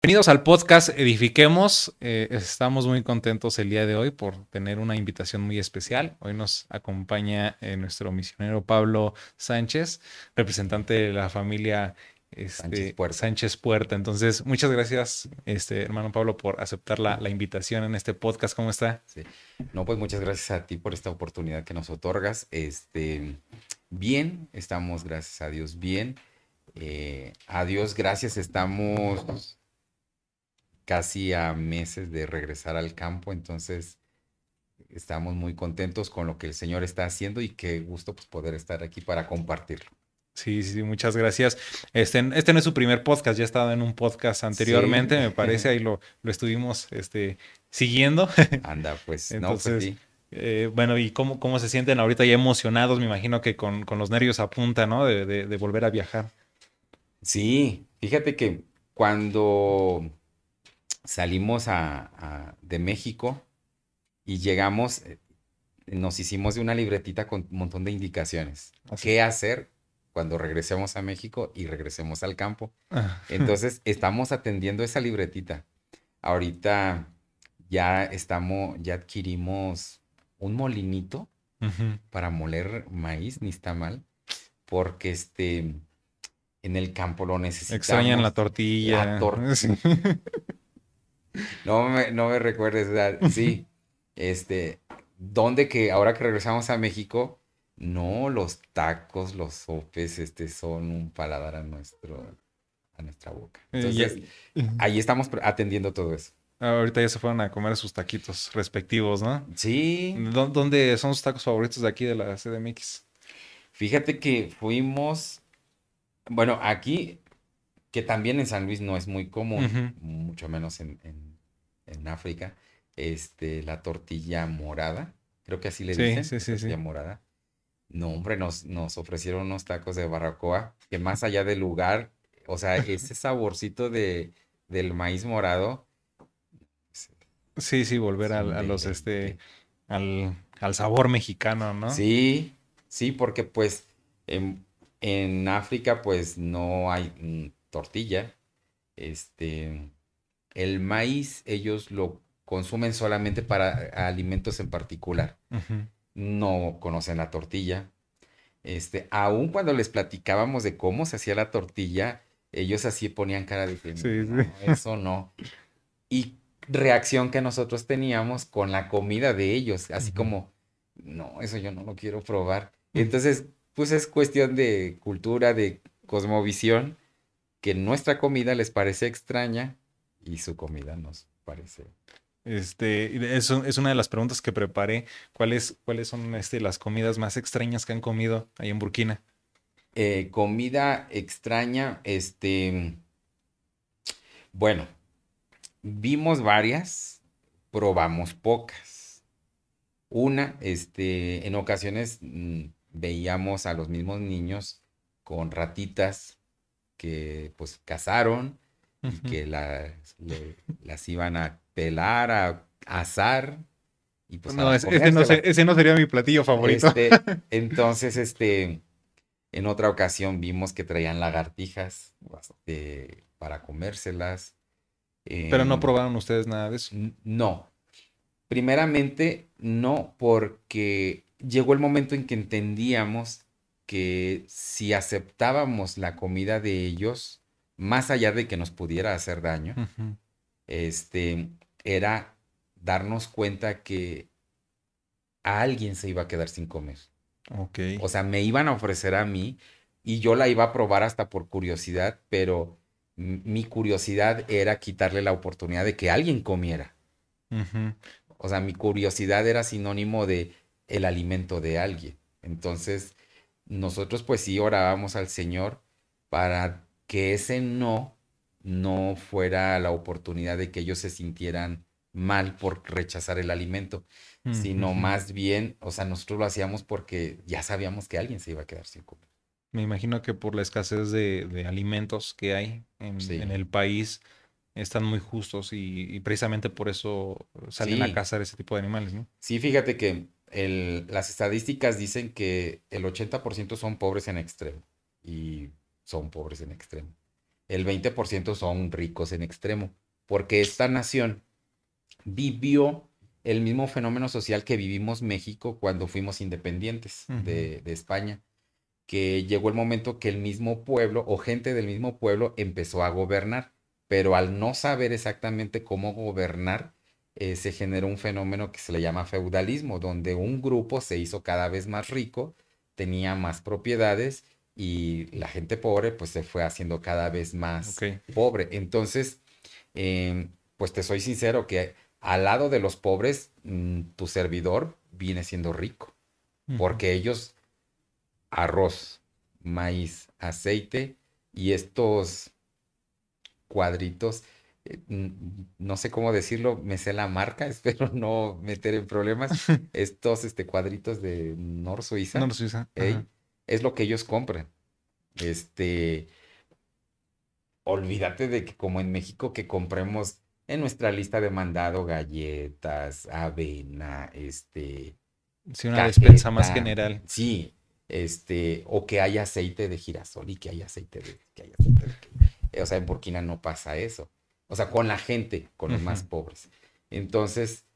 Bienvenidos al podcast Edifiquemos. Eh, estamos muy contentos el día de hoy por tener una invitación muy especial. Hoy nos acompaña eh, nuestro misionero Pablo Sánchez, representante de la familia este, Sánchez, Puerta. Entonces, muchas gracias, este, hermano Pablo, por aceptar la, invitación en este podcast. ¿Cómo está? Sí. No, pues muchas gracias a ti por esta oportunidad que nos otorgas. Este, bien, estamos, gracias a Dios, bien. Eh, a Dios, gracias, estamos casi a meses de regresar al campo, entonces estamos muy contentos con lo que el Señor está haciendo y qué gusto pues, poder estar aquí para compartirlo. Sí, sí, muchas gracias. Este, este no es su primer podcast, ya he estado en un podcast anteriormente, me parece, ahí lo, lo estuvimos este, siguiendo. Anda, pues, Entonces, no, pues sí. Eh, bueno, ¿y cómo, cómo se sienten ahorita ya emocionados? Me imagino que con, con los nervios a punta, ¿no? De, de, de, volver a viajar. Sí, fíjate que cuando salimos a, de México y llegamos, eh, nos hicimos de una libretita con un montón de indicaciones. ¿Qué hacer cuando regresemos a México y regresemos al campo? Ah. Entonces, estamos atendiendo esa libretita. Ahorita ya estamos, ya adquirimos un molinito para moler maíz, ni está mal, porque este, en el campo lo necesitamos. Extrañan la tortilla. La tortilla. No me, no me recuerdes, sí. Este, donde que ahora que regresamos a México, no, los tacos, los sopes, este, son un paladar a nuestro, a nuestra boca. Eh, Entonces, ahí estamos atendiendo todo eso. Ahorita ya se fueron a comer sus taquitos respectivos, ¿no? Sí. ¿Dónde son sus tacos favoritos de aquí de la CDMX? Fíjate que fuimos, bueno, aquí que también en San Luis no es muy común, mucho menos en, África, este, la tortilla morada, creo que así le dicen, sí, sí, tortilla morada. No, hombre, nos, nos ofrecieron unos tacos de barracoa que más allá del lugar, o sea, ese saborcito de, del maíz morado. Sí, sí, volver a, los, este, al, sabor mexicano, ¿no? Sí, sí, porque pues en, en África pues no hay mm, tortilla. Este, el maíz ellos lo consumen solamente para alimentos en particular. No conocen la tortilla. Este, aun cuando les platicábamos de cómo se hacía la tortilla, ellos así ponían cara de que eso no. Y reacción que nosotros teníamos con la comida de ellos, así como, no, eso yo no lo quiero probar. Entonces, pues es cuestión de cultura, de cosmovisión que nuestra comida les parece extraña y su comida nos parece. Este, eso es una de las preguntas que preparé. ¿Cuáles, cuáles son este, las comidas más extrañas que han comido ahí en Burkina? Eh, comida extraña, este, bueno, vimos varias, probamos pocas. Una, este, en ocasiones mm, veíamos a los mismos niños con ratitas que pues cazaron y que las iban a pelar, a asar. Y pues no, ese, no sería mi platillo favorito. Este, entonces, este, en otra ocasión vimos que traían lagartijas este, para comérselas. Pero no em, probaron ustedes nada de eso. No. Primeramente, no, porque llegó el momento en que entendíamos que si aceptábamos la comida de ellos, más allá de que nos pudiera hacer daño, este, era darnos cuenta que a alguien se iba a quedar sin comer. Okay. O sea, me iban a ofrecer a mí y yo la iba a probar hasta por curiosidad, pero mi curiosidad era quitarle la oportunidad de que alguien comiera. O sea, mi curiosidad era sinónimo de el alimento de alguien. Entonces, nosotros pues sí orábamos al Señor para que ese no no fuera la oportunidad de que ellos se sintieran mal por rechazar el alimento, sino más bien, o sea, nosotros lo hacíamos porque ya sabíamos que alguien se iba a quedar sin comer. Me imagino que por la escasez de, alimentos que hay en, el país, están muy justos y, precisamente por eso salen a cazar ese tipo de animales, ¿no? Sí, fíjate que las estadísticas dicen que el 80% son pobres en extremo y son pobres en extremo. el 20% son ricos en extremo, porque esta nación vivió el mismo fenómeno social que vivimos México cuando fuimos independientes de, de, España, que llegó el momento que el mismo pueblo o gente del mismo pueblo empezó a gobernar, pero al no saber exactamente cómo gobernar, eh, se generó un fenómeno que se le llama feudalismo, donde un grupo se hizo cada vez más rico, tenía más propiedades y la gente pobre pues se fue haciendo cada vez más pobre. Entonces, em, pues te soy sincero que al lado de los pobres, mm, tu servidor viene siendo rico, porque ellos arroz, maíz, aceite y estos cuadritos, eh, no sé cómo decirlo, me sé la marca, espero no meter en problemas, estos este, cuadritos de Nor Suiza, Nor Suiza. Es lo que ellos compran. Este, olvídate de que como en México que compremos en nuestra lista de mandado galletas, avena, este... Sí, una despensa más general. Sí, este, o que haya aceite de girasol y que haya aceite de... Que haya aceite de o sea, en Burkina no pasa eso. O sea, con la gente, con los más pobres. Entonces,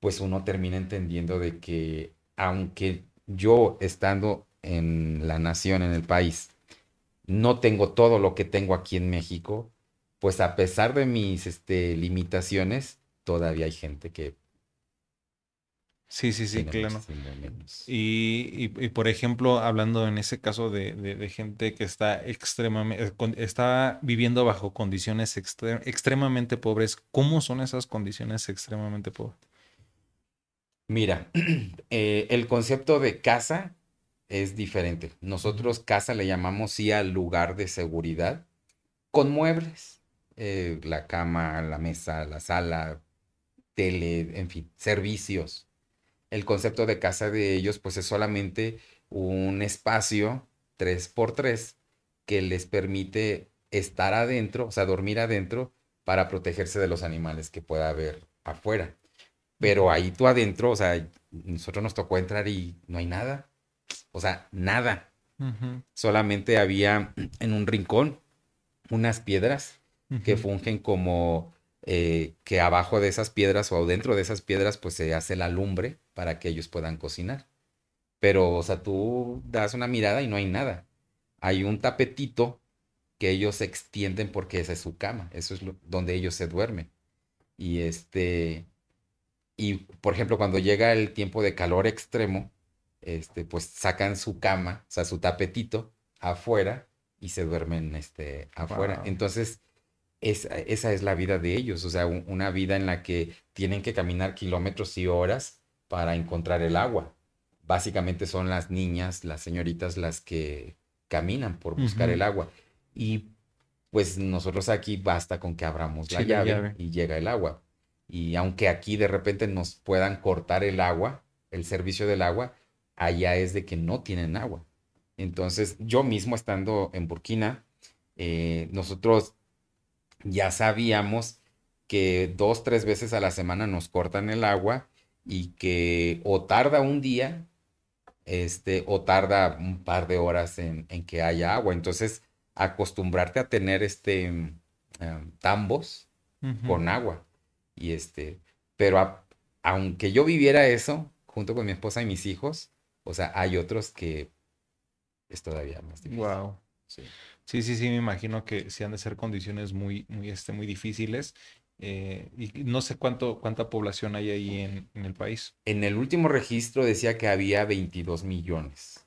pues uno termina entendiendo de que aunque yo estando en la nación, en el país, no tengo todo lo que tengo aquí en México, pues a pesar de mis este, limitaciones, todavía hay gente que... Sí, sí, sí, claro. Y, y, por ejemplo, hablando en ese caso de, de, gente que está extremadamente, eh, está viviendo bajo condiciones extremadamente pobres, ¿cómo son esas condiciones extremadamente pobres? Mira, eh, el concepto de casa es diferente. Nosotros casa le llamamos sí al lugar de seguridad con muebles eh, la cama, la mesa, la sala, tele, en fin, servicios. El concepto de casa de ellos pues es solamente un espacio 3x3 que les permite estar adentro, o sea, dormir adentro para protegerse de los animales que pueda haber afuera. Pero ahí tú adentro, o sea, nosotros nos tocó entrar y no hay nada. O sea, nada. Solamente había en un rincón unas piedras que fungen como eh, que abajo de esas piedras o dentro de esas piedras pues se hace la lumbre para que ellos puedan cocinar. Pero, o sea, tú das una mirada y no hay nada. Hay un tapetito que ellos extienden porque esa es su cama, eso es donde ellos se duermen. Y este, y por ejemplo, cuando llega el tiempo de calor extremo, este, pues sacan su cama, o sea, su tapetito afuera y se duermen este, afuera. Entonces, esa es la vida de ellos, o sea, una vida en la que tienen que caminar kilómetros y horas para encontrar el agua. Básicamente son las niñas, las señoritas las que caminan por buscar el agua. Y pues nosotros aquí basta con que abramos la, llave, y llega el agua. Y aunque aquí de repente nos puedan cortar el agua, el servicio del agua, allá es de que no tienen agua. Entonces, yo mismo estando en Burkina, eh, nosotros ya sabíamos que dos, tres veces a la semana nos cortan el agua y que o tarda un día, este, o tarda un par de horas en, que haya agua. Entonces, acostumbrarte a tener este em, tambos con agua. Y este, pero aunque yo viviera eso, junto con mi esposa y mis hijos, o sea, hay otros que es todavía más difícil. Wow. Sí. Sí, sí, sí, me imagino que sí han de ser condiciones muy, muy, este, muy difíciles. Eh, y no sé cuánto, cuánta población hay ahí en, el país. En el último registro decía que había 22 millones,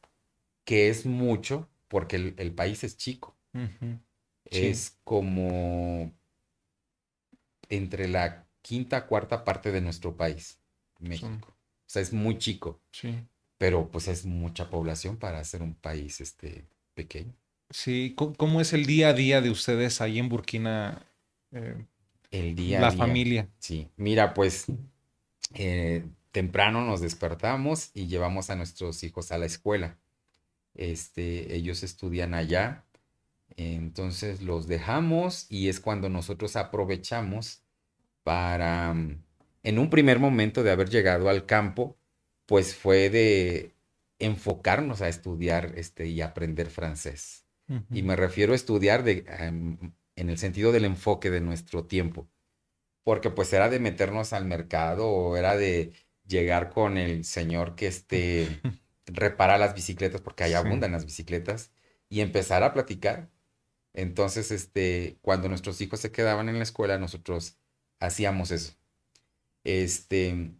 que es mucho porque el, país es chico. Es como entre la quinta, cuarta parte de nuestro país, México. O sea, es muy chico. Sí. Pero pues es mucha población para ser un país este, pequeño. Sí, ¿cómo es el día a día de ustedes ahí en Burkina? Eh, el día La familia. Sí, mira, pues eh, temprano nos despertamos y llevamos a nuestros hijos a la escuela. Este, ellos estudian allá, entonces los dejamos y es cuando nosotros aprovechamos para, en un primer momento de haber llegado al campo, pues fue de enfocarnos a estudiar este, y aprender francés. Y me refiero a estudiar de, em, en el sentido del enfoque de nuestro tiempo. Porque pues era de meternos al mercado o era de llegar con el señor que este repara las bicicletas, porque ahí abundan las bicicletas, y empezar a platicar. Entonces, este, cuando nuestros hijos se quedaban en la escuela, nosotros hacíamos eso. Este,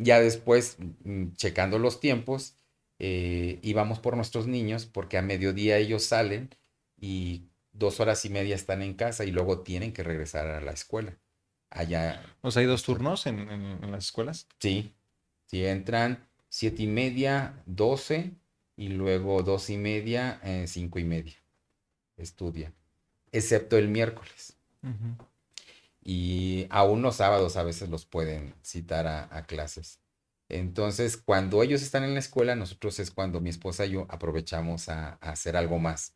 ya después, mm, checando los tiempos, eh, íbamos por nuestros niños, porque a mediodía ellos salen y dos horas y media están en casa y luego tienen que regresar a la escuela. Allá. ¿O sea, hay dos turnos en, en las escuelas? Sí, sí, entran siete y media, doce, y luego dos y media, eh, cinco y media. Estudia. Excepto el miércoles. Y aún los sábados a veces los pueden citar a, clases. Entonces, cuando ellos están en la escuela, nosotros es cuando mi esposa y yo aprovechamos a, hacer algo más.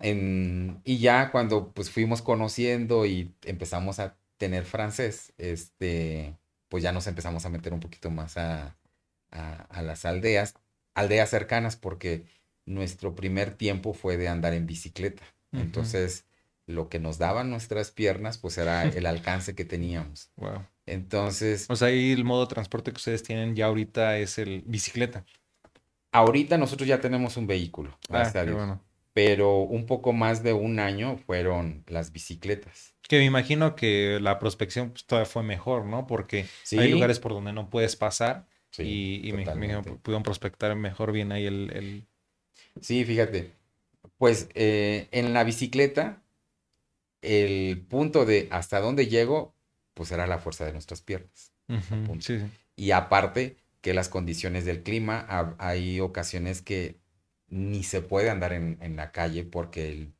y ya cuando pues fuimos conociendo y empezamos a tener francés, este, pues ya nos empezamos a meter un poquito más a, a, las aldeas, aldeas cercanas, porque nuestro primer tiempo fue de andar en bicicleta. Entonces, lo que nos daban nuestras piernas, pues era el alcance que teníamos. Wow. Entonces. O sea, ahí el modo de transporte que ustedes tienen ya ahorita es el bicicleta. Ahorita nosotros ya tenemos un vehículo, ah, Pero un poco más de un año fueron las bicicletas. Que me imagino que la prospección pues, todavía fue mejor, ¿no? Porque hay lugares por donde no puedes pasar y, me, pudieron prospectar mejor bien ahí el... Sí, fíjate. Pues eh, en la bicicleta, el punto de hasta dónde llego, pues era la fuerza de nuestras piernas. Y aparte que las condiciones del clima, hay ocasiones que ni se puede andar en, la calle porque el,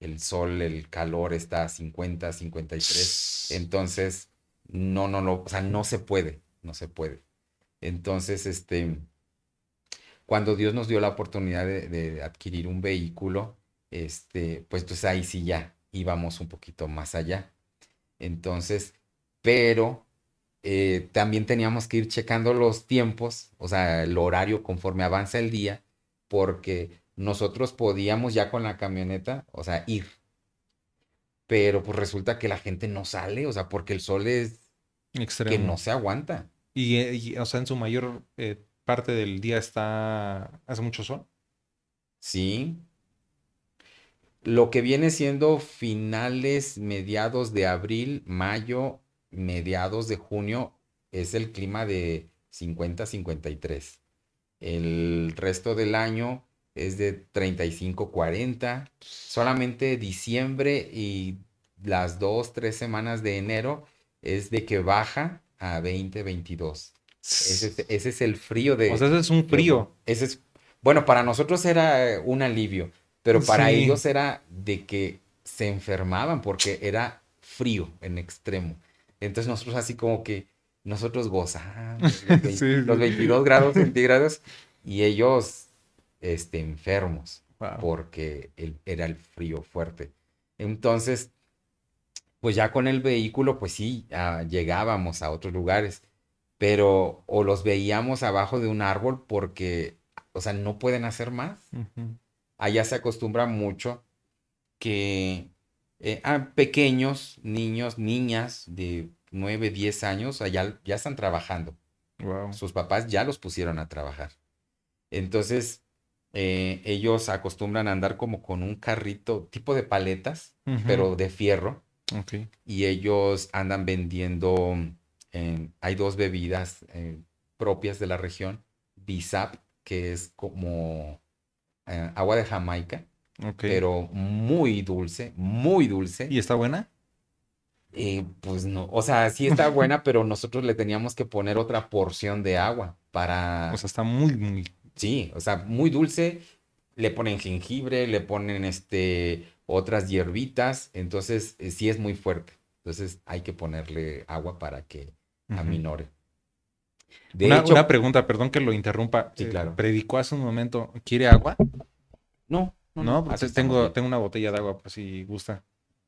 el, sol, el calor está a 50, 53. Entonces, no, no, no, o sea, no se puede, no se puede. Entonces, este, cuando Dios nos dio la oportunidad de, adquirir un vehículo, este, pues, pues ahí sí ya íbamos un poquito más allá. Entonces, pero eh, también teníamos que ir checando los tiempos, o sea, el horario conforme avanza el día, porque nosotros podíamos ya con la camioneta, o sea, ir. Pero pues resulta que la gente no sale, o sea, porque el sol es Extremo. que no se aguanta. Y, o sea, en su mayor eh, parte del día está. hace mucho sol. Sí. Lo que viene siendo finales, mediados de abril, mayo, mediados de junio, es el clima de 50-53. El resto del año es de 35-40. Solamente diciembre y las dos, tres semanas de enero es de que baja a 20, 22. Ese, es el frío de... O sea, ese es un frío. Ese es, bueno, para nosotros era un alivio, pero para ellos era de que se enfermaban porque era frío en extremo. Entonces nosotros así como que nosotros gozamos los, 22 grados centígrados y ellos este, enfermos porque era el frío fuerte. Entonces, pues ya con el vehículo, pues sí, llegábamos a otros lugares, pero o los veíamos abajo de un árbol porque, o sea, no pueden hacer más. Allá se acostumbra mucho que eh, a pequeños niños, niñas de 9, 10 años, allá ya están trabajando. Sus papás ya los pusieron a trabajar. Entonces, eh, ellos acostumbran a andar como con un carrito tipo de paletas, pero de fierro y ellos andan vendiendo, hay dos bebidas eh, propias de la región, Bisap, que es como eh, agua de Jamaica, pero muy dulce, muy dulce. ¿Y está buena? Eh, pues no, o sea, sí está buena, pero nosotros le teníamos que poner otra porción de agua para... O sea, está muy, muy... Sí, o sea, muy dulce. Le ponen jengibre, le ponen este otras hierbitas, entonces eh, sí es muy fuerte. Entonces hay que ponerle agua para que aminore. De una, hecho, una pregunta, perdón que lo interrumpa. Sí, claro. predicó hace un momento, ¿quiere agua? No. No, no pues tengo, tengo una botella de agua, pues si gusta.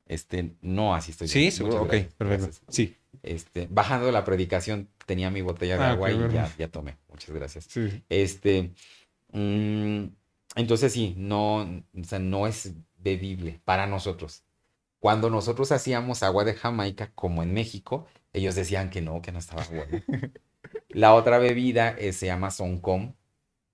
Este, no, así estoy. Sí, seguro, ok, perfecto. Sí. Este, bajando la predicación, tenía mi botella de ah, agua y ya, ya, tomé. Muchas gracias. Sí. Este, mm, entonces sí, no, o sea, no es bebible para nosotros. Cuando nosotros hacíamos agua de Jamaica, como en México, ellos decían que no, que no estaba bueno. La otra bebida eh, se llama Soncom,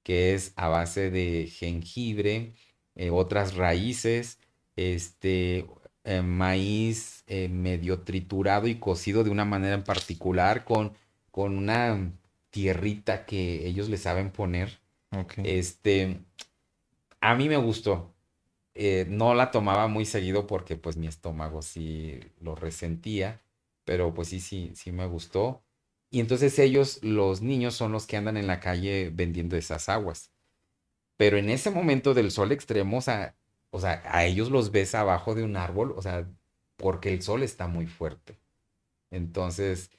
que es a base de jengibre, eh, otras raíces, este, eh, maíz medio triturado y cocido de una manera en particular con, con una tierrita que ellos le saben poner. Este, a mí me gustó. No la tomaba muy seguido porque pues mi estómago sí lo resentía, pero pues sí, sí, sí me gustó. Y entonces ellos, los niños, son los que andan en la calle vendiendo esas aguas. Pero en ese momento del sol extremo, o sea, o sea, a ellos los ves abajo de un árbol, o sea, porque el sol está muy fuerte. Entonces,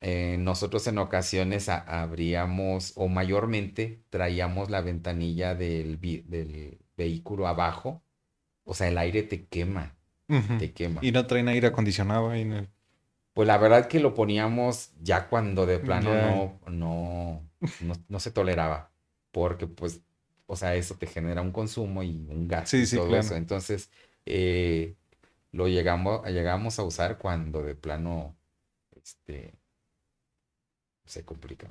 eh, nosotros en ocasiones abríamos o mayormente traíamos la ventanilla del, del, vehículo abajo. O sea, el aire te quema. Te quema. Y no traen aire acondicionado ahí en Pues la verdad que lo poníamos ya cuando de plano no, no, no, se toleraba. Porque pues, o sea, eso te genera un consumo y un gasto y todo eso. Entonces, eh, lo llegamos, llegamos a usar cuando de plano, este, se complica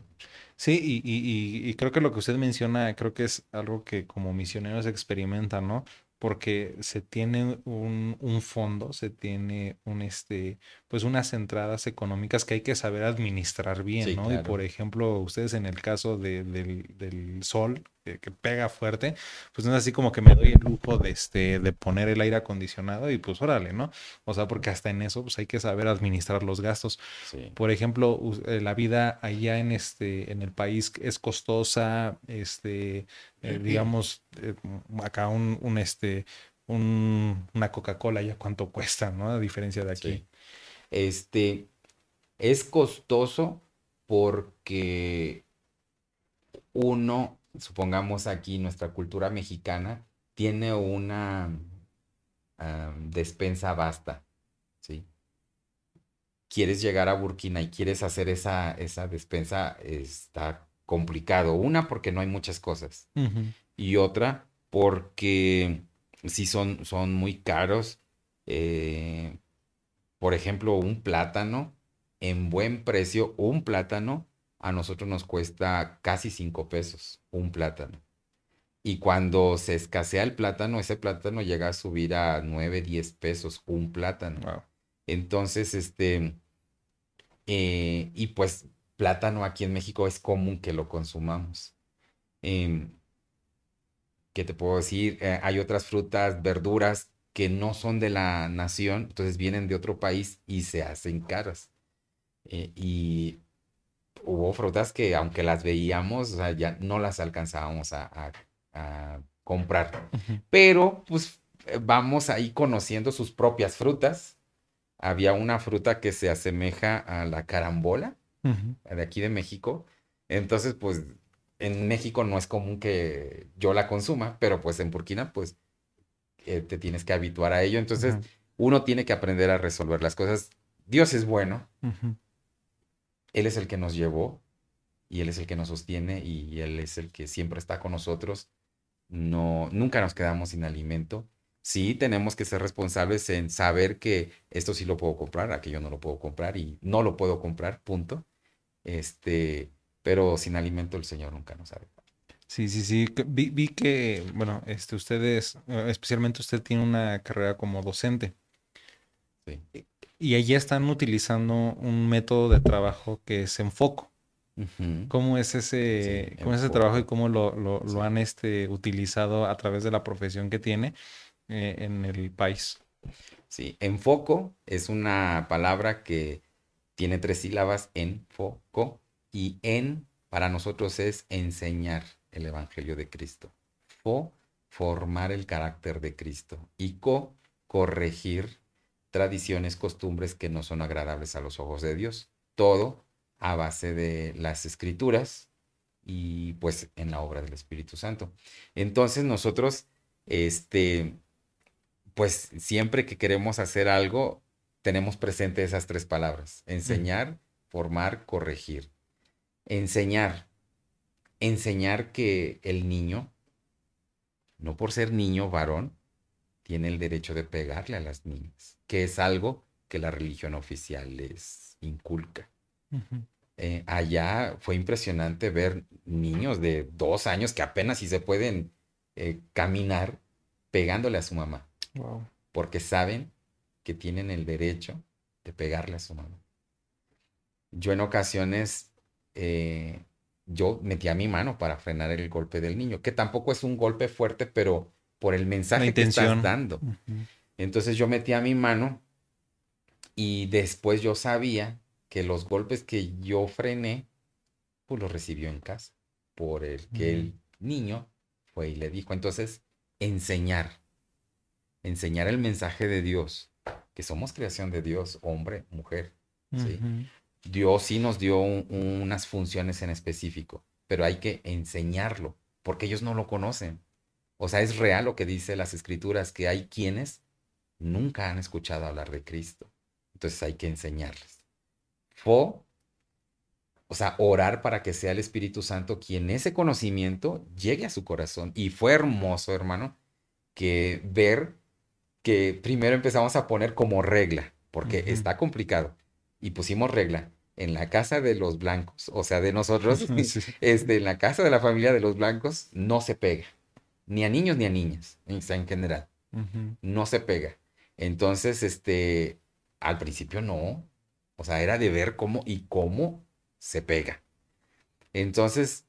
Sí, y, y, y, creo que lo que usted menciona, creo que es algo que como misioneros experimentan, ¿no? Porque se tiene un, un, fondo, se tiene un este, pues unas entradas económicas que hay que saber administrar bien, ¿no? Y por ejemplo, ustedes en el caso de, del, del sol, que, pega fuerte, pues no es así como que me doy el lujo de, este, de poner el aire acondicionado y pues órale, ¿no? O sea, porque hasta en eso pues hay que saber administrar los gastos. Por ejemplo, eh, la vida allá en, este, en el país es costosa, este, eh, digamos, eh, acá un, un este, un, una Coca-Cola ya cuánto cuesta, ¿no? A diferencia de aquí. Este, es costoso porque uno supongamos aquí nuestra cultura mexicana tiene una despensa vasta, ¿sí? Quieres llegar a Burkina y quieres hacer esa, esa despensa, está complicado. Una, porque no hay muchas cosas. Y otra, porque sí son, son muy caros. Eh, por ejemplo, un plátano en buen precio, un plátano a nosotros nos cuesta casi 5 pesos un plátano. Y cuando se escasea el plátano, ese plátano llega a subir a 9, 10 pesos un plátano. Entonces, este, eh, y pues plátano aquí en México es común que lo consumamos. Em, ¿Qué te puedo decir? Eh, hay otras frutas, verduras que no son de la nación, entonces vienen de otro país y se hacen caras. Eh, y hubo frutas que aunque las veíamos, o sea, ya no las alcanzábamos a, comprar. Pero pues eh, vamos ahí conociendo sus propias frutas. Había una fruta que se asemeja a la carambola de aquí de México. Entonces, pues en México no es común que yo la consuma, pero pues en Burkina, pues eh, te tienes que habituar a ello. Entonces, uno tiene que aprender a resolver las cosas. Dios es bueno. Él es el que nos llevó y Él es el que nos sostiene y Él es el que siempre está con nosotros. No, nunca nos quedamos sin alimento. Sí, tenemos que ser responsables en saber que esto sí lo puedo comprar, aquello no lo puedo comprar y no lo puedo comprar, punto. Este, pero sin alimento el Señor nunca nos sabe. Sí, sí, sí. Vi, vi, que, bueno, este, ustedes, eh, especialmente usted tiene una carrera como docente. Sí. Y allí están utilizando un método de trabajo que es enfoco. ¿Cómo es ese, cómo es ese trabajo y cómo lo, lo, han este, utilizado a través de la profesión que tiene eh, en el país? Sí, enfoco es una palabra que tiene tres sílabas, enfoco, y en para nosotros es enseñar el Evangelio de Cristo. Fo, formar el carácter de Cristo. Y co, corregir tradiciones, costumbres que no son agradables a los ojos de Dios. Todo a base de las escrituras y pues en la obra del Espíritu Santo. Entonces nosotros, este, pues siempre que queremos hacer algo, tenemos presente esas tres palabras, enseñar, formar, corregir. Enseñar, enseñar que el niño, no por ser niño varón, tiene el derecho de pegarle a las niñas, que es algo que la religión oficial les inculca. Eh, allá fue impresionante ver niños de dos años que apenas si se pueden eh, caminar pegándole a su mamá. Porque saben que tienen el derecho de pegarle a su mamá. Yo en ocasiones, eh, yo metía mi mano para frenar el golpe del niño, que tampoco es un golpe fuerte, pero por el mensaje que estás dando. Entonces yo metía mi mano y después yo sabía que los golpes que yo frené, pues los recibió en casa, por el que el niño fue y le dijo. Entonces, enseñar, enseñar el mensaje de Dios, que somos creación de Dios, hombre, mujer, ¿sí? Dios sí nos dio unas funciones en específico, pero hay que enseñarlo, porque ellos no lo conocen. O sea, es real lo que dice las escrituras, que hay quienes nunca han escuchado hablar de Cristo. Entonces hay que enseñarles. Fo, o sea, orar para que sea el Espíritu Santo quien ese conocimiento llegue a su corazón. Y fue hermoso, hermano, que ver que primero empezamos a poner como regla, porque está complicado, y pusimos regla en la casa de los blancos, o sea, de nosotros, este, en la casa de la familia de los blancos, no se pega, ni a niños ni a niñas, en general, no se pega. Entonces, este, al principio no, o sea, era de ver cómo y cómo se pega. Entonces,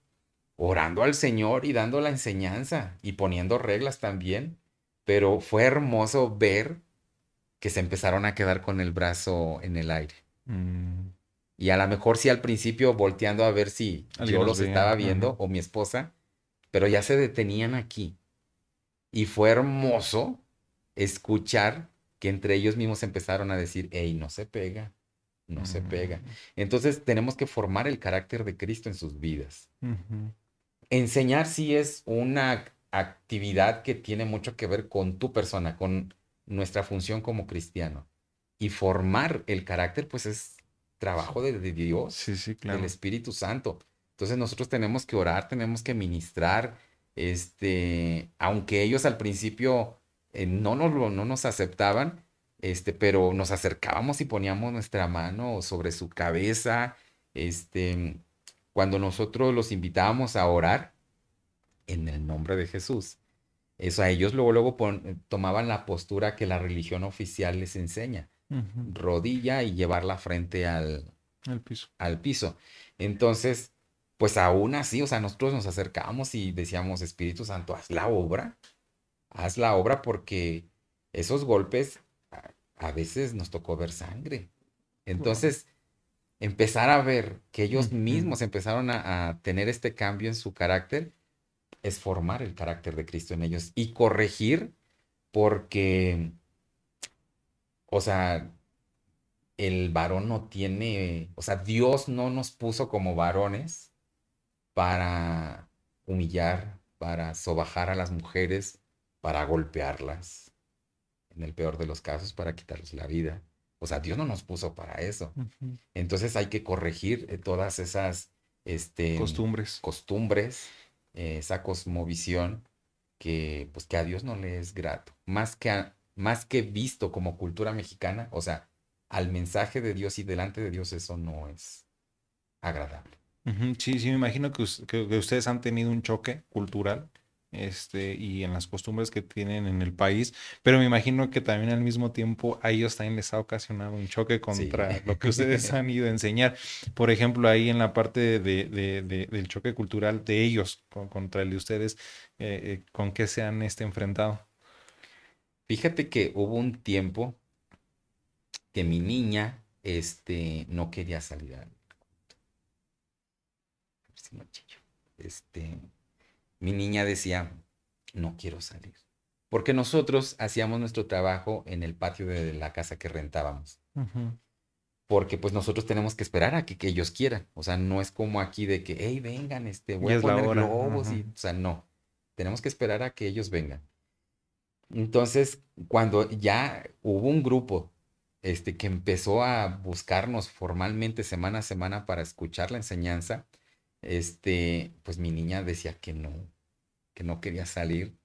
orando al Señor y dando la enseñanza y poniendo reglas también, pero fue hermoso ver que se empezaron a quedar con el brazo en el aire. Mm. Y a lo mejor sí al principio volteando a ver si yo los estaba viendo o mi esposa, pero ya se detenían aquí. Y fue hermoso escuchar que entre ellos mismos empezaron a decir, hey, no se pega, no se pega. Mm. Entonces tenemos que formar el carácter de Cristo en sus vidas. Enseñar sí es una actividad que tiene mucho que ver con tu persona, con nuestra función como cristiano. Y formar el carácter, pues es trabajo de, Dios, sí, sí, claro. del Espíritu Santo. Entonces nosotros tenemos que orar, tenemos que ministrar, este, aunque ellos al principio eh, no, nos, no nos aceptaban, este, pero nos acercábamos y poníamos nuestra mano sobre su cabeza, este, cuando nosotros los invitábamos a orar, en el nombre de Jesús. Eso a ellos luego, luego tomaban la postura que la religión oficial les enseña. Rodilla y llevar la frente al, piso. al piso. Entonces, pues aún así, o sea, nosotros nos acercábamos y decíamos, Espíritu Santo, haz la obra. Haz la obra porque esos golpes a, veces nos tocó ver sangre. Entonces, empezar a ver que ellos mismos empezaron a tener este cambio en su carácter es formar el carácter de Cristo en ellos y corregir porque, o sea, el varón no tiene, o sea, Dios no nos puso como varones para humillar, para sobajar a las mujeres, para golpearlas, en el peor de los casos, para quitarles la vida. O sea, Dios no nos puso para eso. Entonces hay que corregir eh, todas esas este, costumbres. costumbres esa cosmovisión que, pues, que a Dios no le es grato. Más que, más que visto como cultura mexicana, o sea, al mensaje de Dios y delante de Dios eso no es agradable. Sí, sí, me imagino que, que, ustedes han tenido un choque cultural este, y en las costumbres que tienen en el país, pero me imagino que también al mismo tiempo a ellos también les ha ocasionado un choque contra lo que ustedes han ido a enseñar. Por ejemplo, ahí en la parte de, del choque cultural de ellos contra el de ustedes, eh, eh, ¿con qué se han este, enfrentado? Fíjate que hubo un tiempo que mi niña este, no quería salir al... Este, mi niña decía, no quiero salir. Porque nosotros hacíamos nuestro trabajo en el patio de la casa que rentábamos. Porque pues nosotros tenemos que esperar a que, ellos quieran. O sea, no es como aquí de que, hey, vengan, este, voy a poner globos y, o sea, no. Tenemos que esperar a que ellos vengan. Entonces, cuando ya hubo un grupo este, que empezó a buscarnos formalmente semana a semana para escuchar la enseñanza, este, pues mi niña decía que no, que no quería salir.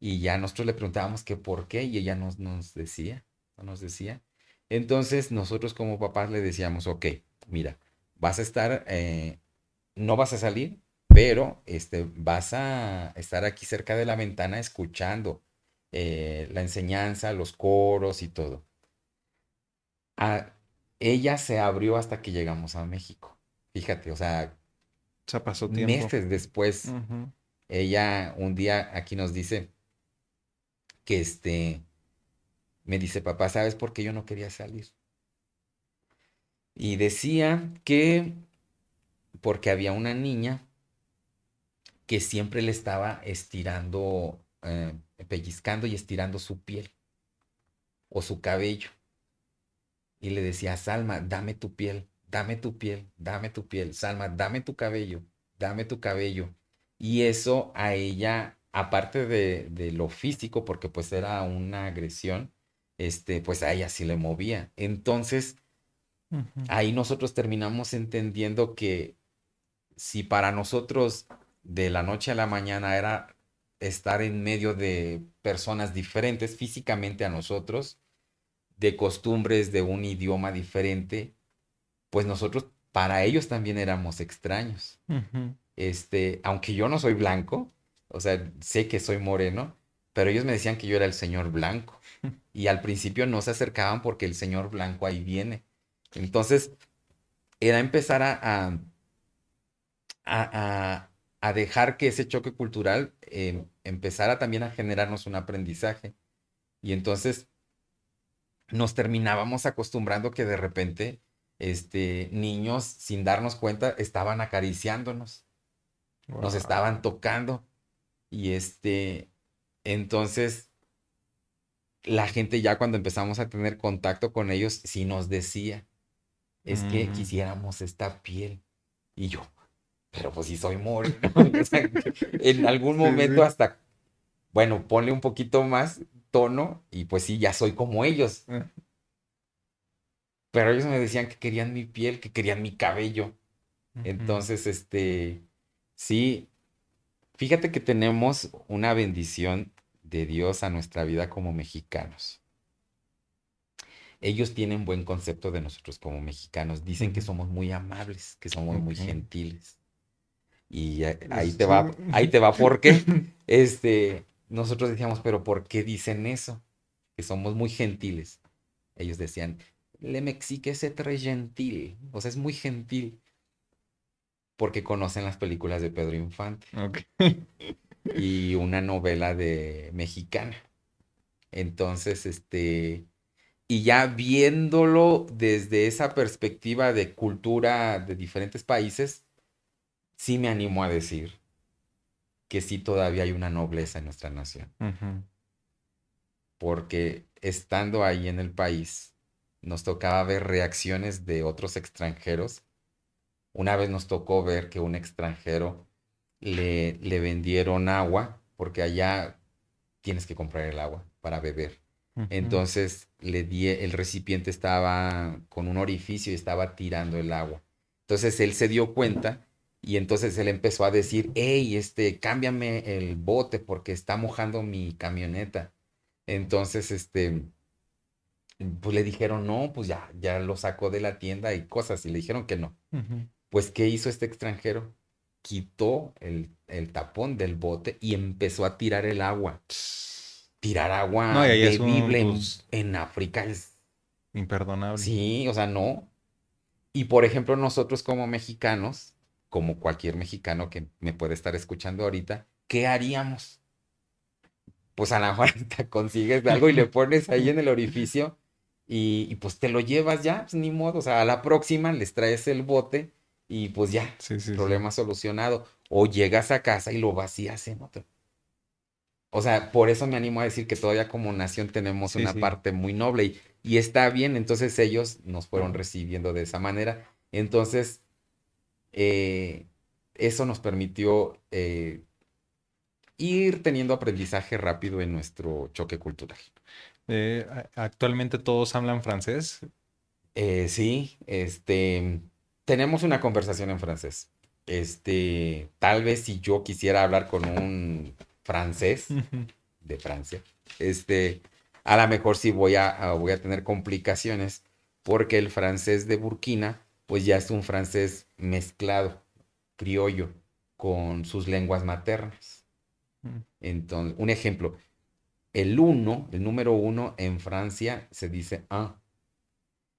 Y ya nosotros le preguntábamos que por qué y ella nos, nos decía, no nos decía. Entonces nosotros como papás le decíamos, ok, mira, vas a estar, eh, no vas a salir, pero este, vas a estar aquí cerca de la ventana escuchando eh, la enseñanza, los coros y todo. A, ella se abrió hasta que llegamos a México. Fíjate, o sea, se pasó tiempo. meses después, ella un día aquí nos dice que este, me dice, papá, ¿sabes por qué yo no quería salir? Y decía que porque había una niña que siempre le estaba estirando, eh, pellizcando y estirando su piel o su cabello. Y le decía, Salma, dame tu piel, dame tu piel, dame tu piel, Salma, dame tu cabello, dame tu cabello. Y eso a ella, aparte de, de lo físico, porque pues era una agresión, este, pues a ella sí le movía. Entonces, ahí nosotros terminamos entendiendo que si para nosotros de la noche a la mañana era estar en medio de personas diferentes físicamente a nosotros, de costumbres, de un idioma diferente, pues nosotros para ellos también éramos extraños. Este, aunque yo no soy blanco, o sea, sé que soy moreno, pero ellos me decían que yo era el señor blanco. Y al principio no se acercaban porque el señor blanco ahí viene. Entonces, era empezar a, a, a, dejar que ese choque cultural em, empezara también a generarnos un aprendizaje. Y entonces nos terminábamos acostumbrando que de repente este, niños, sin darnos cuenta, estaban acariciándonos, nos estaban tocando. Y este, entonces, la gente ya cuando empezamos a tener contacto con ellos, sí nos decía, es que quisiéramos esta piel. Y yo, pero pues si soy moreno. en algún momento hasta, bueno, ponle un poquito más tono y pues sí, ya soy como ellos. Eh. Pero ellos me decían que querían mi piel, que querían mi cabello. Entonces, este, sí, fíjate que tenemos una bendición de Dios a nuestra vida como mexicanos. Ellos tienen buen concepto de nosotros como mexicanos. Dicen que somos muy amables, que somos muy gentiles. Y ahí te va, ahí te va porque este, nosotros decíamos, pero ¿por qué dicen eso? Que somos muy gentiles. Ellos decían, le mexique es très gentil. O sea, es muy gentil. Porque conocen las películas de Pedro Infante. y una novela de mexicana. Entonces, este, y ya viéndolo desde esa perspectiva de cultura de diferentes países, sí me animo a decir que sí todavía hay una nobleza en nuestra nación. Porque estando ahí en el país, nos tocaba ver reacciones de otros extranjeros. Una vez nos tocó ver que un extranjero le, le vendieron agua, porque allá tienes que comprar el agua para beber. Entonces le di, el recipiente estaba con un orificio y estaba tirando el agua. Entonces él se dio cuenta y entonces él empezó a decir, hey, este, cámbiame el bote porque está mojando mi camioneta. Entonces, este, pues le dijeron, no, pues ya, ya lo sacó de la tienda y cosas, y le dijeron que no. Pues, ¿qué hizo este extranjero? quitó el, tapón del bote y empezó a tirar el agua. Tirar agua bebible pues, en, África es... Imperdonable. Sí, o sea, no. Y por ejemplo, nosotros como mexicanos, como cualquier mexicano que me puede estar escuchando ahorita, ¿qué haríamos? Pues a la mejor te consigues algo y le pones ahí en el orificio y, pues te lo llevas ya, pues ni modo. O sea, a la próxima les traes el bote y pues ya, problema solucionado. O llegas a casa y lo vacías en otro. O sea, por eso me animo a decir que todavía como nación tenemos una parte muy noble y, y, está bien, entonces ellos nos fueron recibiendo de esa manera. Entonces, eh, eso nos permitió eh, ir teniendo aprendizaje rápido en nuestro choque cultural. Eh, actualmente todos hablan francés. sí, este, tenemos una conversación en francés. Este, tal vez si yo quisiera hablar con un francés, de Francia, este, a lo mejor sí voy a, voy a tener complicaciones porque el francés de Burkina, pues ya es un francés mezclado, criollo, con sus lenguas maternas. Mm. Entonces, un ejemplo, el uno, el número uno en Francia se dice ah,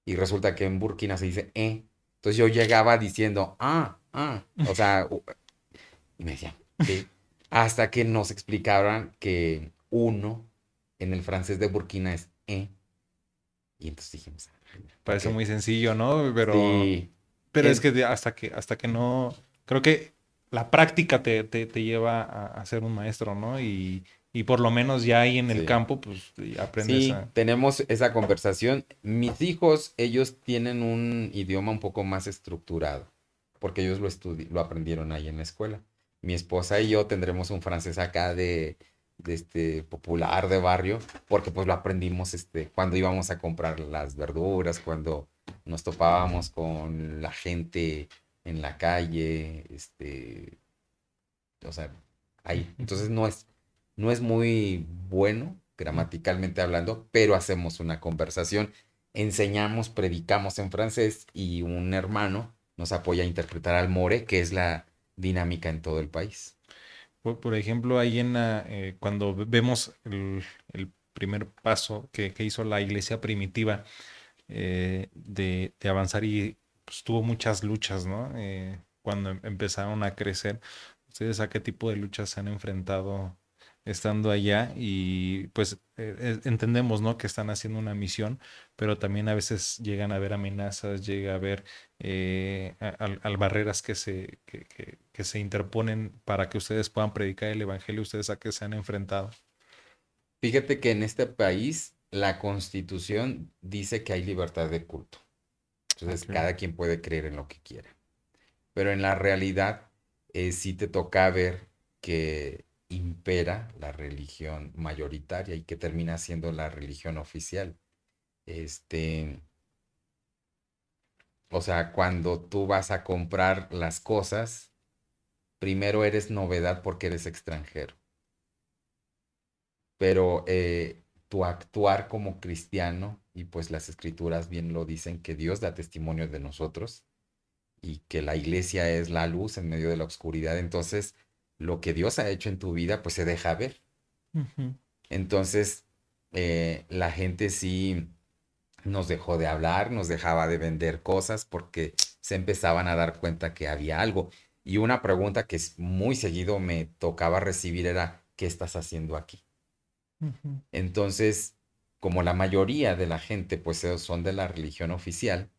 y resulta que en Burkina se dice e. Entonces yo llegaba diciendo ah, ah, o sea, y me decían, sí, hasta que nos explicaron que uno en el francés de Burkina es e. Y entonces dijimos, parece muy sencillo, ¿no? Pero, pero es que hasta que hasta que no, creo que la práctica te, te, lleva a, ser un maestro, ¿no? Y, y por lo menos ya ahí en el campo, pues aprendes sí, tenemos esa conversación. Mis hijos, ellos tienen un idioma un poco más estructurado, porque ellos lo, lo aprendieron ahí en la escuela. Mi esposa y yo tendremos un francés acá de, de este popular de barrio, porque pues lo aprendimos este, cuando íbamos a comprar las verduras, cuando nos topábamos con la gente en la calle, este, o sea, ahí. Entonces no es, no es muy bueno gramaticalmente hablando, pero hacemos una conversación, enseñamos, predicamos en francés y un hermano nos apoya a interpretar al more, que es la dinámica en todo el país. Por, ejemplo, ahí en eh, cuando vemos el, primer paso que, hizo la iglesia primitiva eh, de, avanzar y pues, tuvo muchas luchas, ¿no? Eh, cuando em, empezaron a crecer, ¿ustedes a qué tipo de luchas se han enfrentado estando allá y pues eh, eh, entendemos, ¿no? Que están haciendo una misión, pero también a veces llegan a haber amenazas, llega a haber eh, al, barreras que se, que, que, se interponen para que ustedes puedan predicar el Evangelio, ustedes a qué se han enfrentado. Fíjate que en este país la constitución dice que hay libertad de culto. Entonces cada quien puede creer en lo que quiera. Pero en la realidad sí te toca ver que impera la religión mayoritaria y que termina siendo la religión oficial. Este, o sea, cuando tú vas a comprar las cosas, primero eres novedad porque eres extranjero. Pero eh, tu actuar como cristiano, y pues las escrituras bien lo dicen, que Dios da testimonio de nosotros y que la iglesia es la luz en medio de la oscuridad. Entonces, lo que Dios ha hecho en tu vida, pues se deja ver. Entonces, eh, la gente sí nos dejó de hablar, nos dejaba de vender cosas porque se empezaban a dar cuenta que había algo. Y una pregunta que muy seguido me tocaba recibir era, ¿qué estás haciendo aquí? Entonces, como la mayoría de la gente pues son de la religión oficial,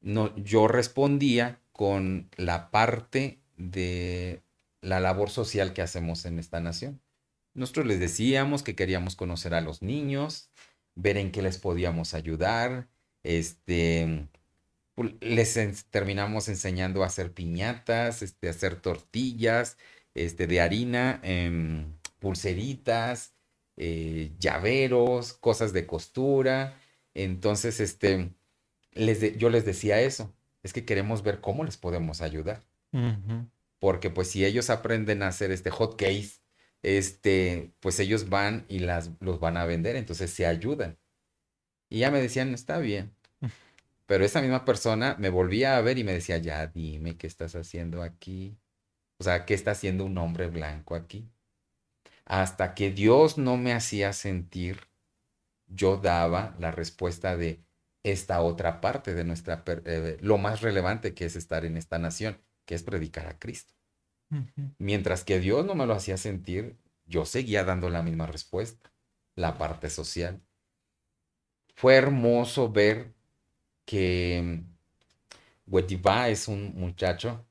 no, yo respondía con la parte de la labor social que hacemos en esta nación. Nosotros les decíamos que queríamos conocer a los niños, ver en qué les podíamos ayudar, este, les terminamos enseñando a hacer piñatas, este, a hacer tortillas, este, de harina, em, pulseritas, eh, llaveros, cosas de costura. Entonces, este, les yo les decía eso, es que queremos ver cómo les podemos ayudar porque pues si ellos aprenden a hacer este hot case, este, pues ellos van y las, los van a vender, entonces se ayudan. Y ya me decían, está bien. Pero esa misma persona me volvía a ver y me decía, ya dime qué estás haciendo aquí. O sea, ¿qué está haciendo un hombre blanco aquí? Hasta que Dios no me hacía sentir, yo daba la respuesta de esta otra parte de nuestra, eh, lo más relevante que es estar en esta nación que es predicar a Cristo. Mientras que Dios no me lo hacía sentir, yo seguía dando la misma respuesta, la parte social. Fue hermoso ver que Huetivá es un muchacho,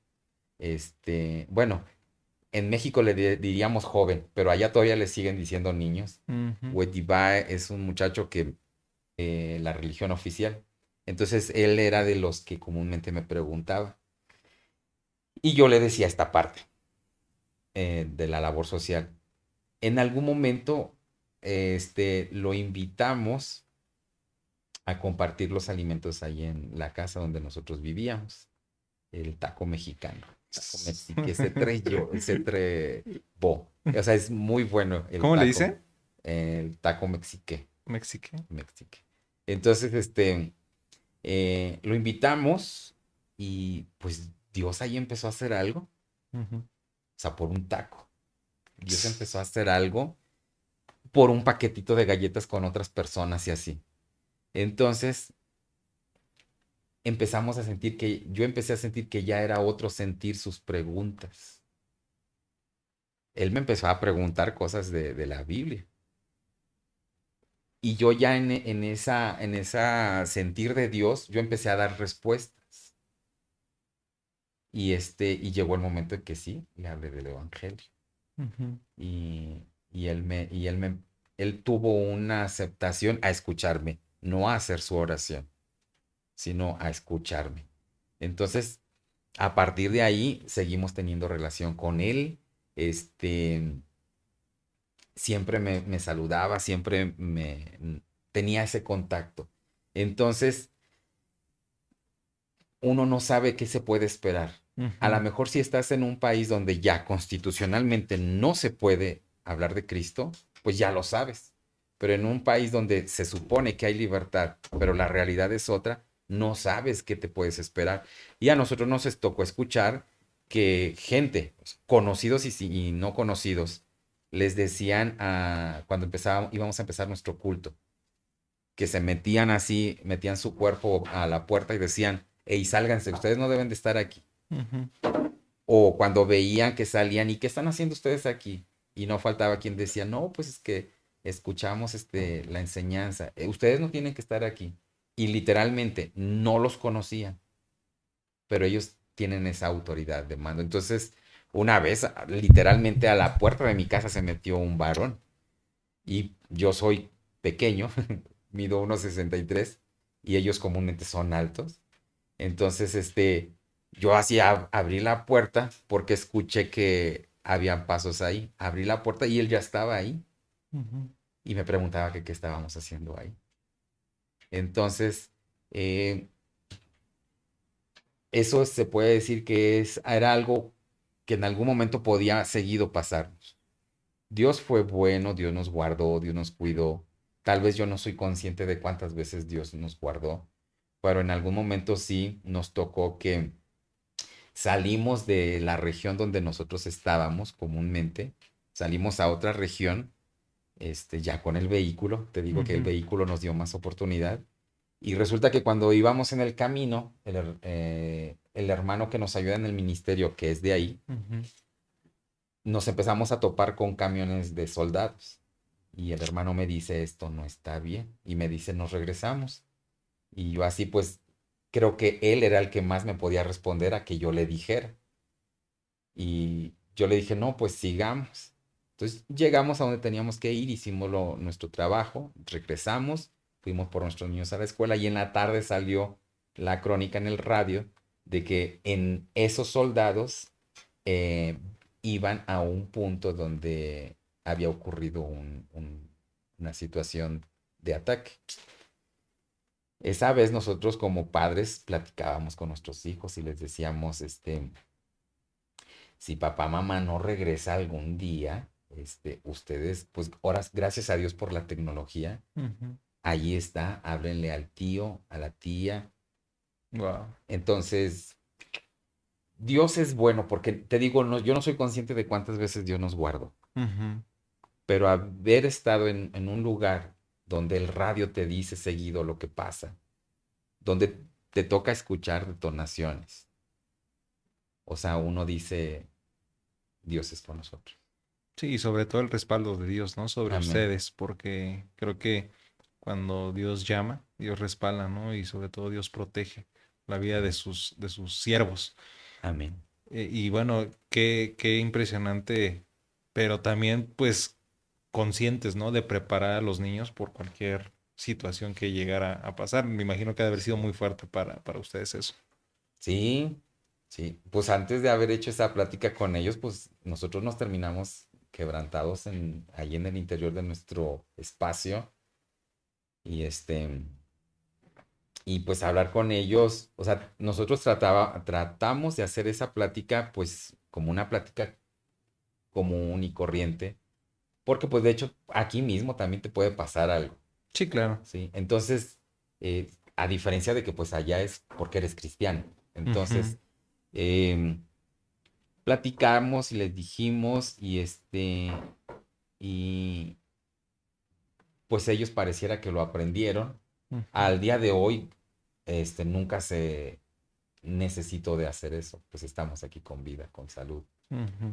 este, bueno, en México le diríamos joven, pero allá todavía le siguen diciendo niños. Uh es un muchacho que eh, la religión oficial. Entonces él era de los que comúnmente me preguntaba, y yo le decía esta parte eh, de la labor social. En algún momento este, lo invitamos a compartir los alimentos ahí en la casa donde nosotros vivíamos. El taco mexicano. Taco mexicano, ese ese O sea, es muy bueno. ¿Cómo le dice? el taco mexique. Mexique. Mexique. Entonces, este, eh, lo invitamos y pues Dios ahí empezó a hacer algo. O sea, por un taco. Dios empezó a hacer algo por un paquetito de galletas con otras personas y así. Entonces, empezamos a sentir que, yo empecé a sentir que ya era otro sentir sus preguntas. Él me empezó a preguntar cosas de, de la Biblia. Y yo ya en, en esa, en esa sentir de Dios, yo empecé a dar respuestas. Y este, y llegó el momento en que sí, le hablé del Evangelio. Y, y él me, y él me, él tuvo una aceptación a escucharme, no a hacer su oración, sino a escucharme. Entonces, a partir de ahí, seguimos teniendo relación con él. Este, siempre me, me saludaba, siempre me tenía ese contacto. Entonces, uno no sabe qué se puede esperar. A lo mejor si estás en un país donde ya constitucionalmente no se puede hablar de Cristo, pues ya lo sabes. Pero en un país donde se supone que hay libertad, pero la realidad es otra, no sabes qué te puedes esperar. Y a nosotros nos tocó escuchar que gente, conocidos y, y no conocidos, les decían a, cuando empezábamos, íbamos a empezar nuestro culto, que se metían así, metían su cuerpo a la puerta y decían, hey, sálganse, ustedes no deben de estar aquí. O cuando veían que salían, ¿y qué están haciendo ustedes aquí? Y no faltaba quien decía, no, pues es que escuchamos este, la enseñanza. Eh, ustedes no tienen que estar aquí. Y literalmente no los conocían, pero ellos tienen esa autoridad de mando. Entonces, una vez, a- literalmente a la puerta de mi casa se metió un varón. Y yo soy pequeño, mido 1,63 y ellos comúnmente son altos. Entonces, este, yo hacía abrí la puerta porque escuché que habían pasos ahí. Abrí la puerta y él ya estaba ahí y me preguntaba que qué estábamos haciendo ahí. Entonces, eh, eso se puede decir que es, era algo que en algún momento podía seguido pasarnos. Dios fue bueno, Dios nos guardó, Dios nos cuidó. Tal vez yo no soy consciente de cuántas veces Dios nos guardó, pero en algún momento sí nos tocó que salimos de la región donde nosotros estábamos comúnmente, salimos a otra región, este, ya con el vehículo, te digo que el vehículo nos dio más oportunidad, y resulta que cuando íbamos en el camino, el, eh, el hermano que nos ayuda en el ministerio, que es de ahí, nos empezamos a topar con camiones de soldados. Y el hermano me dice, esto no está bien. Y me dice, nos regresamos. Y yo así pues creo que él era el que más me podía responder a que yo le dijera. Y yo le dije, no, pues sigamos. Entonces llegamos a donde teníamos que ir, hicimos lo- nuestro trabajo, regresamos, fuimos por nuestros niños a la escuela y en la tarde salió la crónica en el radio de que en esos soldados eh, iban a un punto donde había ocurrido un- un- una situación de ataque. Esa vez nosotros como padres platicábamos con nuestros hijos y les decíamos, este, si papá, mamá no regresa algún día, este, ustedes, pues, horas, gracias a Dios por la tecnología, ahí está, háblenle al tío, a la tía. Wow. Entonces, Dios es bueno porque te digo, no, yo no soy consciente de cuántas veces Dios nos guardó, Ujú. pero haber estado en, en un lugar donde el radio te dice seguido lo que pasa, donde te toca escuchar detonaciones. O sea, uno dice, Dios es por nosotros. Sí, y sobre todo el respaldo de Dios, ¿no? Sobre Amén. ustedes, porque creo que cuando Dios llama, Dios respalda, ¿no? Y sobre todo Dios protege la vida de sus, de sus siervos. Amén. Eh, y bueno, qué, qué impresionante, pero también pues conscientes, ¿no? De preparar a los niños por cualquier situación que llegara a pasar. Me imagino que ha de haber sido muy fuerte para, para ustedes eso. Sí, sí. Pues antes de haber hecho esa plática con ellos, pues nosotros nos terminamos quebrantados en, ahí en el interior de nuestro espacio. Y este, y pues hablar con ellos, o sea, nosotros trataba, tratamos de hacer esa plática pues como una plática común y corriente, porque pues de hecho aquí mismo también te puede pasar algo. Sí, claro. Sí, entonces, eh, a diferencia de que pues allá es porque eres cristiano. Entonces, em, platicamos y les dijimos y este, y pues ellos pareciera que lo aprendieron. Al día de hoy, este, nunca se necesitó de hacer eso, pues estamos aquí con vida, con salud.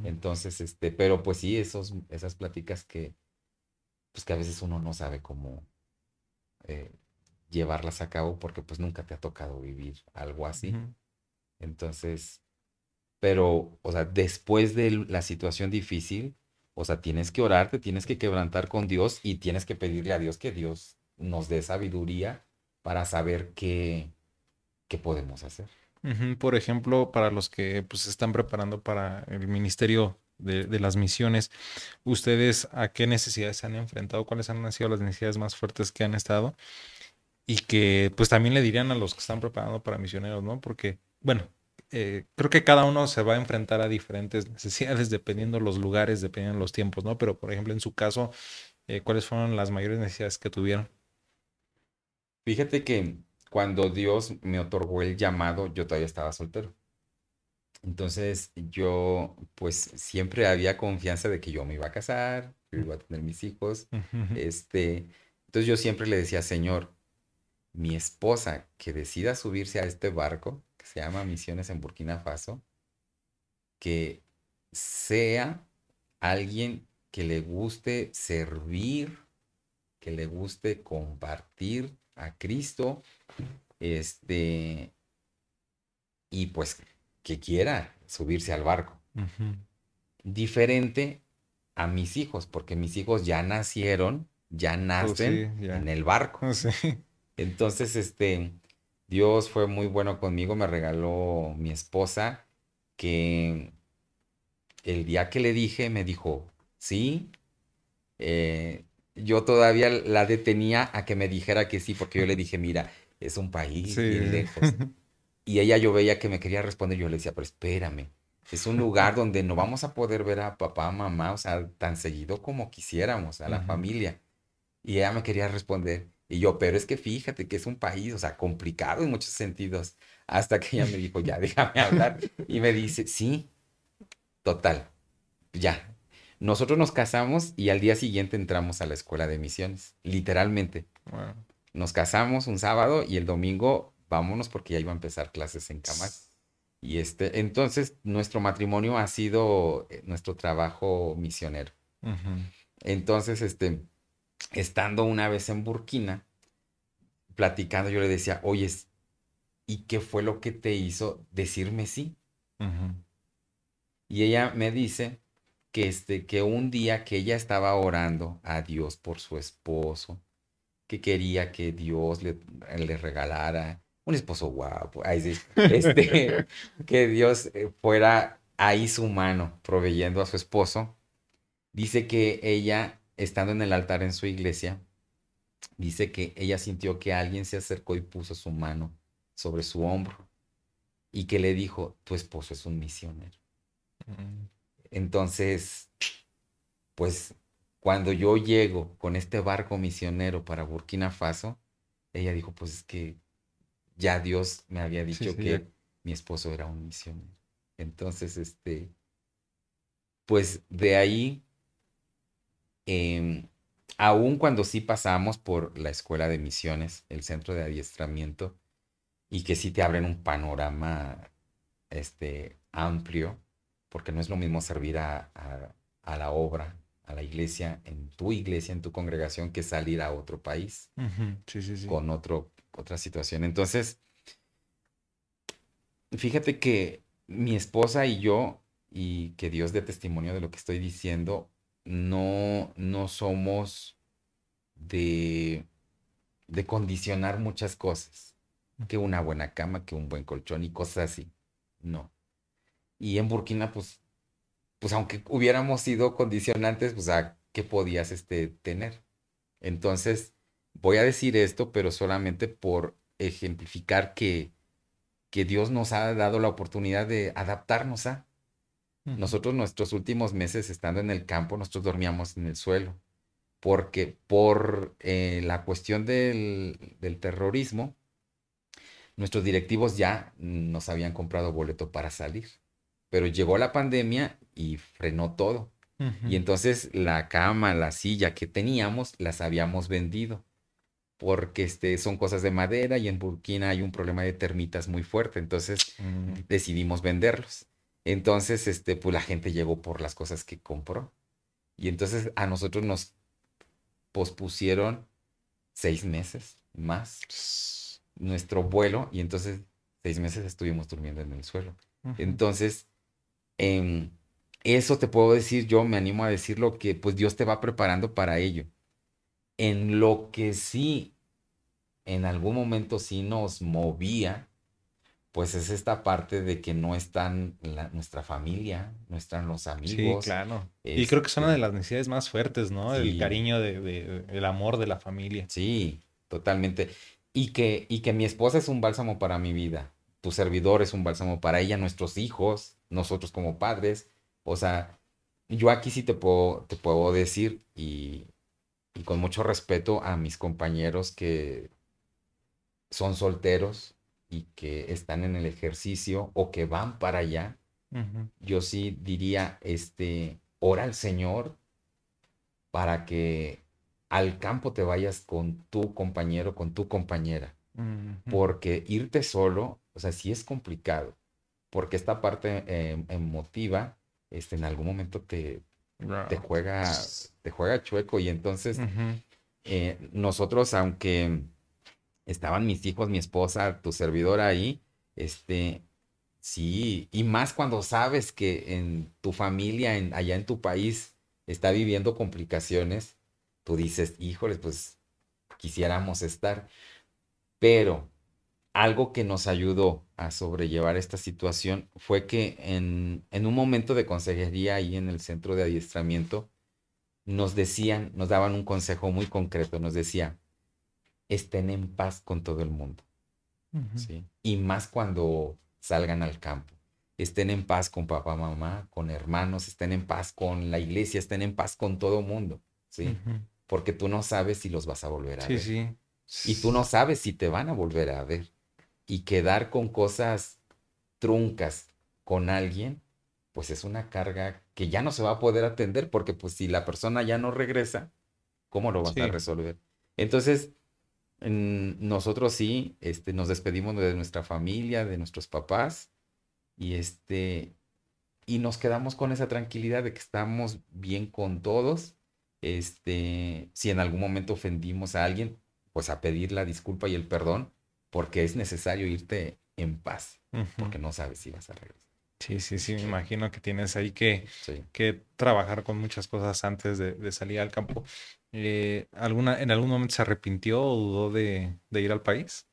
Entonces, este, pero pues sí, esos, esas pláticas que, pues que a veces uno no sabe cómo eh, llevarlas a cabo porque pues nunca te ha tocado vivir algo así. Entonces, pero, o sea, después de la situación difícil, o sea, tienes que orar, te tienes que quebrantar con Dios y tienes que pedirle a Dios que Dios nos dé sabiduría para saber qué, qué podemos hacer. Por ejemplo, para los que pues, se están preparando para el ministerio de, las misiones, ¿ustedes a qué necesidades se han enfrentado? ¿Cuáles han sido las necesidades más fuertes que han estado? Y que pues también le dirían a los que están preparando para misioneros, ¿no? Porque, bueno, eh, creo que cada uno se va a enfrentar a diferentes necesidades dependiendo los lugares, dependiendo los tiempos, ¿no? Pero, por ejemplo, en su caso, eh, ¿cuáles fueron las mayores necesidades que tuvieron? Fíjate que cuando Dios me otorgó el llamado, yo todavía estaba soltero. Entonces yo pues siempre había confianza de que yo me iba a casar, que iba a tener mis hijos. Este, entonces yo siempre le decía, Señor, mi esposa que decida subirse a este barco, se llama Misiones en Burkina Faso, que sea alguien que le guste servir, que le guste compartir a Cristo, este, y pues que quiera subirse al barco. Diferente a mis hijos, porque mis hijos ya nacieron, ya pues nacen en el barco. Entonces, este, Dios fue muy bueno conmigo, me regaló mi esposa, que el día que le dije, me dijo, sí, eh, yo todavía la detenía a que me dijera que sí, porque yo le dije, mira, es un país bien lejos. Y ella yo veía que me quería responder, yo le decía, pero espérame, es un lugar donde no vamos a poder ver a papá, mamá, o sea, tan seguido como quisiéramos, a la familia. Y ella me quería responder, y yo, pero es que fíjate que es un país, o sea, complicado en muchos sentidos. Hasta que ella me dijo, ya, déjame hablar. Y me dice, sí, total, ya. Nosotros nos casamos y al día siguiente entramos a la escuela de misiones, literalmente. Nos casamos un sábado y el domingo vámonos porque ya iba a empezar clases en Camas. Y este, entonces nuestro matrimonio ha sido eh, nuestro trabajo misionero. Entonces, este, estando una vez en Burkina, platicando, yo le decía, oye, ¿y qué fue lo que te hizo decirme sí? Y ella me dice que, este, que un día que ella estaba orando a Dios por su esposo, que quería que Dios le, le regalara un esposo guapo, este, que Dios eh, fuera ahí su mano proveyendo a su esposo, dice que ella estando en el altar en su iglesia, dice que ella sintió que alguien se acercó y puso su mano sobre su hombro y que le dijo, tu esposo es un misionero. Mm. Entonces, pues cuando yo llego con este barco misionero para Burkina Faso, ella dijo, pues es que ya Dios me había dicho que mi esposo era un misionero. Entonces, este, pues de ahí eh, aun cuando sí pasamos por la escuela de misiones, el centro de adiestramiento, y que sí te abren un panorama este, amplio, porque no es lo mismo servir a, la obra, a la iglesia, en tu iglesia, en tu congregación, que salir a otro país con otro, otra situación. Entonces, fíjate que mi esposa y yo, y que Dios dé testimonio de lo que estoy diciendo, no, no somos de, de condicionar muchas cosas. Que una buena cama, que un buen colchón y cosas así. No. Y en Burkina, pues, pues aunque hubiéramos sido condicionantes, pues, ¿a qué podías este, tener? Entonces, voy a decir esto, pero solamente por ejemplificar que, que Dios nos ha dado la oportunidad de adaptarnos a. Nosotros nuestros últimos meses estando en el campo, nosotros dormíamos en el suelo, porque por eh, la cuestión del, del terrorismo, nuestros directivos ya nos habían comprado boleto para salir, pero llegó la pandemia y frenó todo. Y entonces la cama, la silla que teníamos, las habíamos vendido porque este, son cosas de madera y en Burkina hay un problema de termitas muy fuerte, entonces mm. decidimos venderlos. Entonces, este, pues la gente llegó por las cosas que compró. Y entonces a nosotros nos pospusieron seis meses más nuestro vuelo y entonces seis meses estuvimos durmiendo en el suelo. Entonces, em, eso te puedo decir, yo me animo a decirlo que pues Dios te va preparando para ello. En lo que sí, en algún momento sí nos movía, pues es esta parte de que no están nuestra familia, no están los amigos. Sí, claro. y creo que es una de este las necesidades más fuertes, ¿no? El cariño, de, el amor de la familia. Sí, totalmente. Y que, y que mi esposa es un bálsamo para mi vida. Tu servidor es un bálsamo para ella, nuestros hijos, nosotros como padres. O sea, yo aquí sí te puedo, te puedo decir, y, y con mucho respeto a mis compañeros que son solteros y que están en el ejercicio o que van para allá, yo sí diría, este, ora al Señor para que al campo te vayas con tu compañero, con tu compañera, porque irte solo, o sea, sí es complicado, porque esta parte eh, emotiva, este, en algún momento te, te juega, te juega chueco y entonces eh, nosotros, aunque estaban mis hijos, mi esposa, tu servidor ahí, este, sí, y más cuando sabes que en tu familia, en, allá en tu país, está viviendo complicaciones, tú dices, híjoles, pues quisiéramos estar, pero algo que nos ayudó a sobrellevar esta situación fue que en, en, un momento de consejería ahí en el centro de adiestramiento, nos decían, nos daban un consejo muy concreto, nos decía, estén en paz con todo el mundo. ¿sí? Y más cuando salgan al campo. Estén en paz con papá, mamá, con hermanos, estén en paz con la iglesia, estén en paz con todo el mundo. ¿sí? Porque tú no sabes si los vas a volver a ver. Sí. Y tú no sabes si te van a volver a ver. Y quedar con cosas truncas con alguien, pues es una carga que ya no se va a poder atender porque pues si la persona ya no regresa, ¿cómo lo vas a resolver? Entonces, nosotros sí, este, nos despedimos de nuestra familia, de nuestros papás, y este, y nos quedamos con esa tranquilidad de que estamos bien con todos. Este, si en algún momento ofendimos a alguien, pues a pedir la disculpa y el perdón, porque es necesario irte en paz, porque no sabes si vas a regresar. Sí, sí, sí, me imagino que tienes ahí que, que trabajar con muchas cosas antes de, de salir al campo. Eh, ¿alguna, ¿En algún momento se arrepintió o dudó de, ir al país?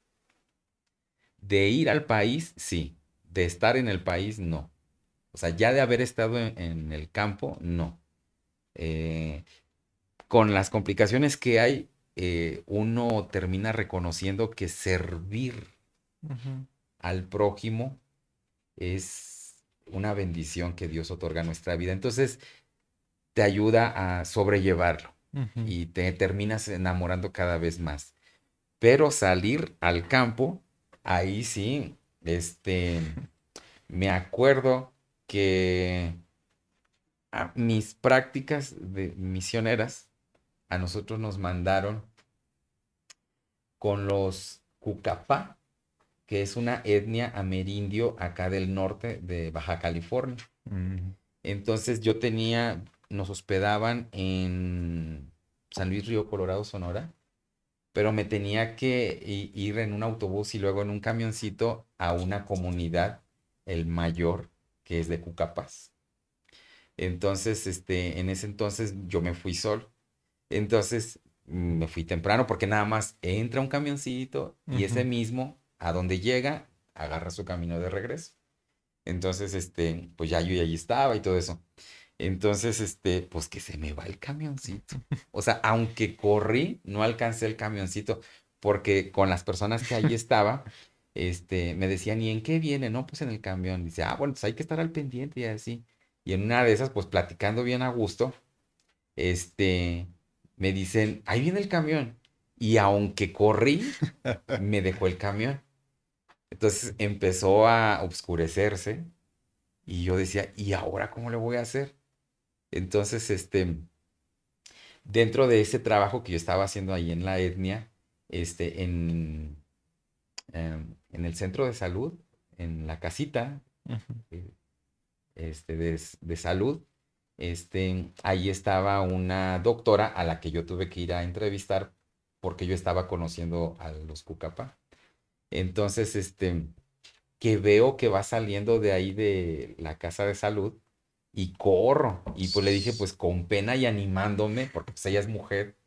De ir al país, sí. De estar en el país, no. O sea, ya de haber estado en, el campo, no. Eh, con las complicaciones que hay, eh, uno termina reconociendo que servir al prójimo es una bendición que Dios otorga a nuestra vida. Entonces, te ayuda a sobrellevarlo y te terminas enamorando cada vez más. Pero salir al campo, ahí sí, este, me acuerdo que a mis prácticas de misioneras, a nosotros nos mandaron con los Cucapá, que es una etnia amerindio acá del norte de Baja California. Entonces yo tenía, nos hospedaban en San Luis Río Colorado, Sonora, pero me tenía que ir en un autobús y luego en un camioncito a una comunidad, el mayor, que es de Cucapas. Entonces, este, en ese entonces yo me fui solo. Entonces me fui temprano porque nada más entra un camioncito y ese mismo, a donde llega, agarra su camino de regreso. Entonces, este, pues ya yo allí estaba y todo eso. Entonces, este, pues que se me va el camioncito. O sea, aunque corrí, no alcancé el camioncito, porque con las personas que ahí estaba, este, me decían, ¿y en qué viene? No, pues en el camión. Dice, ah, bueno, pues hay que estar al pendiente y así. Y en una de esas, pues platicando bien a gusto, este, me dicen, ahí viene el camión. Y aunque corrí, me dejó el camión. Entonces empezó a oscurecerse y yo decía, ¿y ahora cómo le voy a hacer? Entonces, este, dentro de ese trabajo que yo estaba haciendo ahí en la etnia, este, en, em, en el centro de salud, en la casita eh, este, de, de, salud, este, ahí estaba una doctora a la que yo tuve que ir a entrevistar porque yo estaba conociendo a los Cucapa. Entonces, este, que veo que va saliendo de ahí de la casa de salud y corro. Y pues le dije, pues con pena y animándome, porque pues ella es mujer,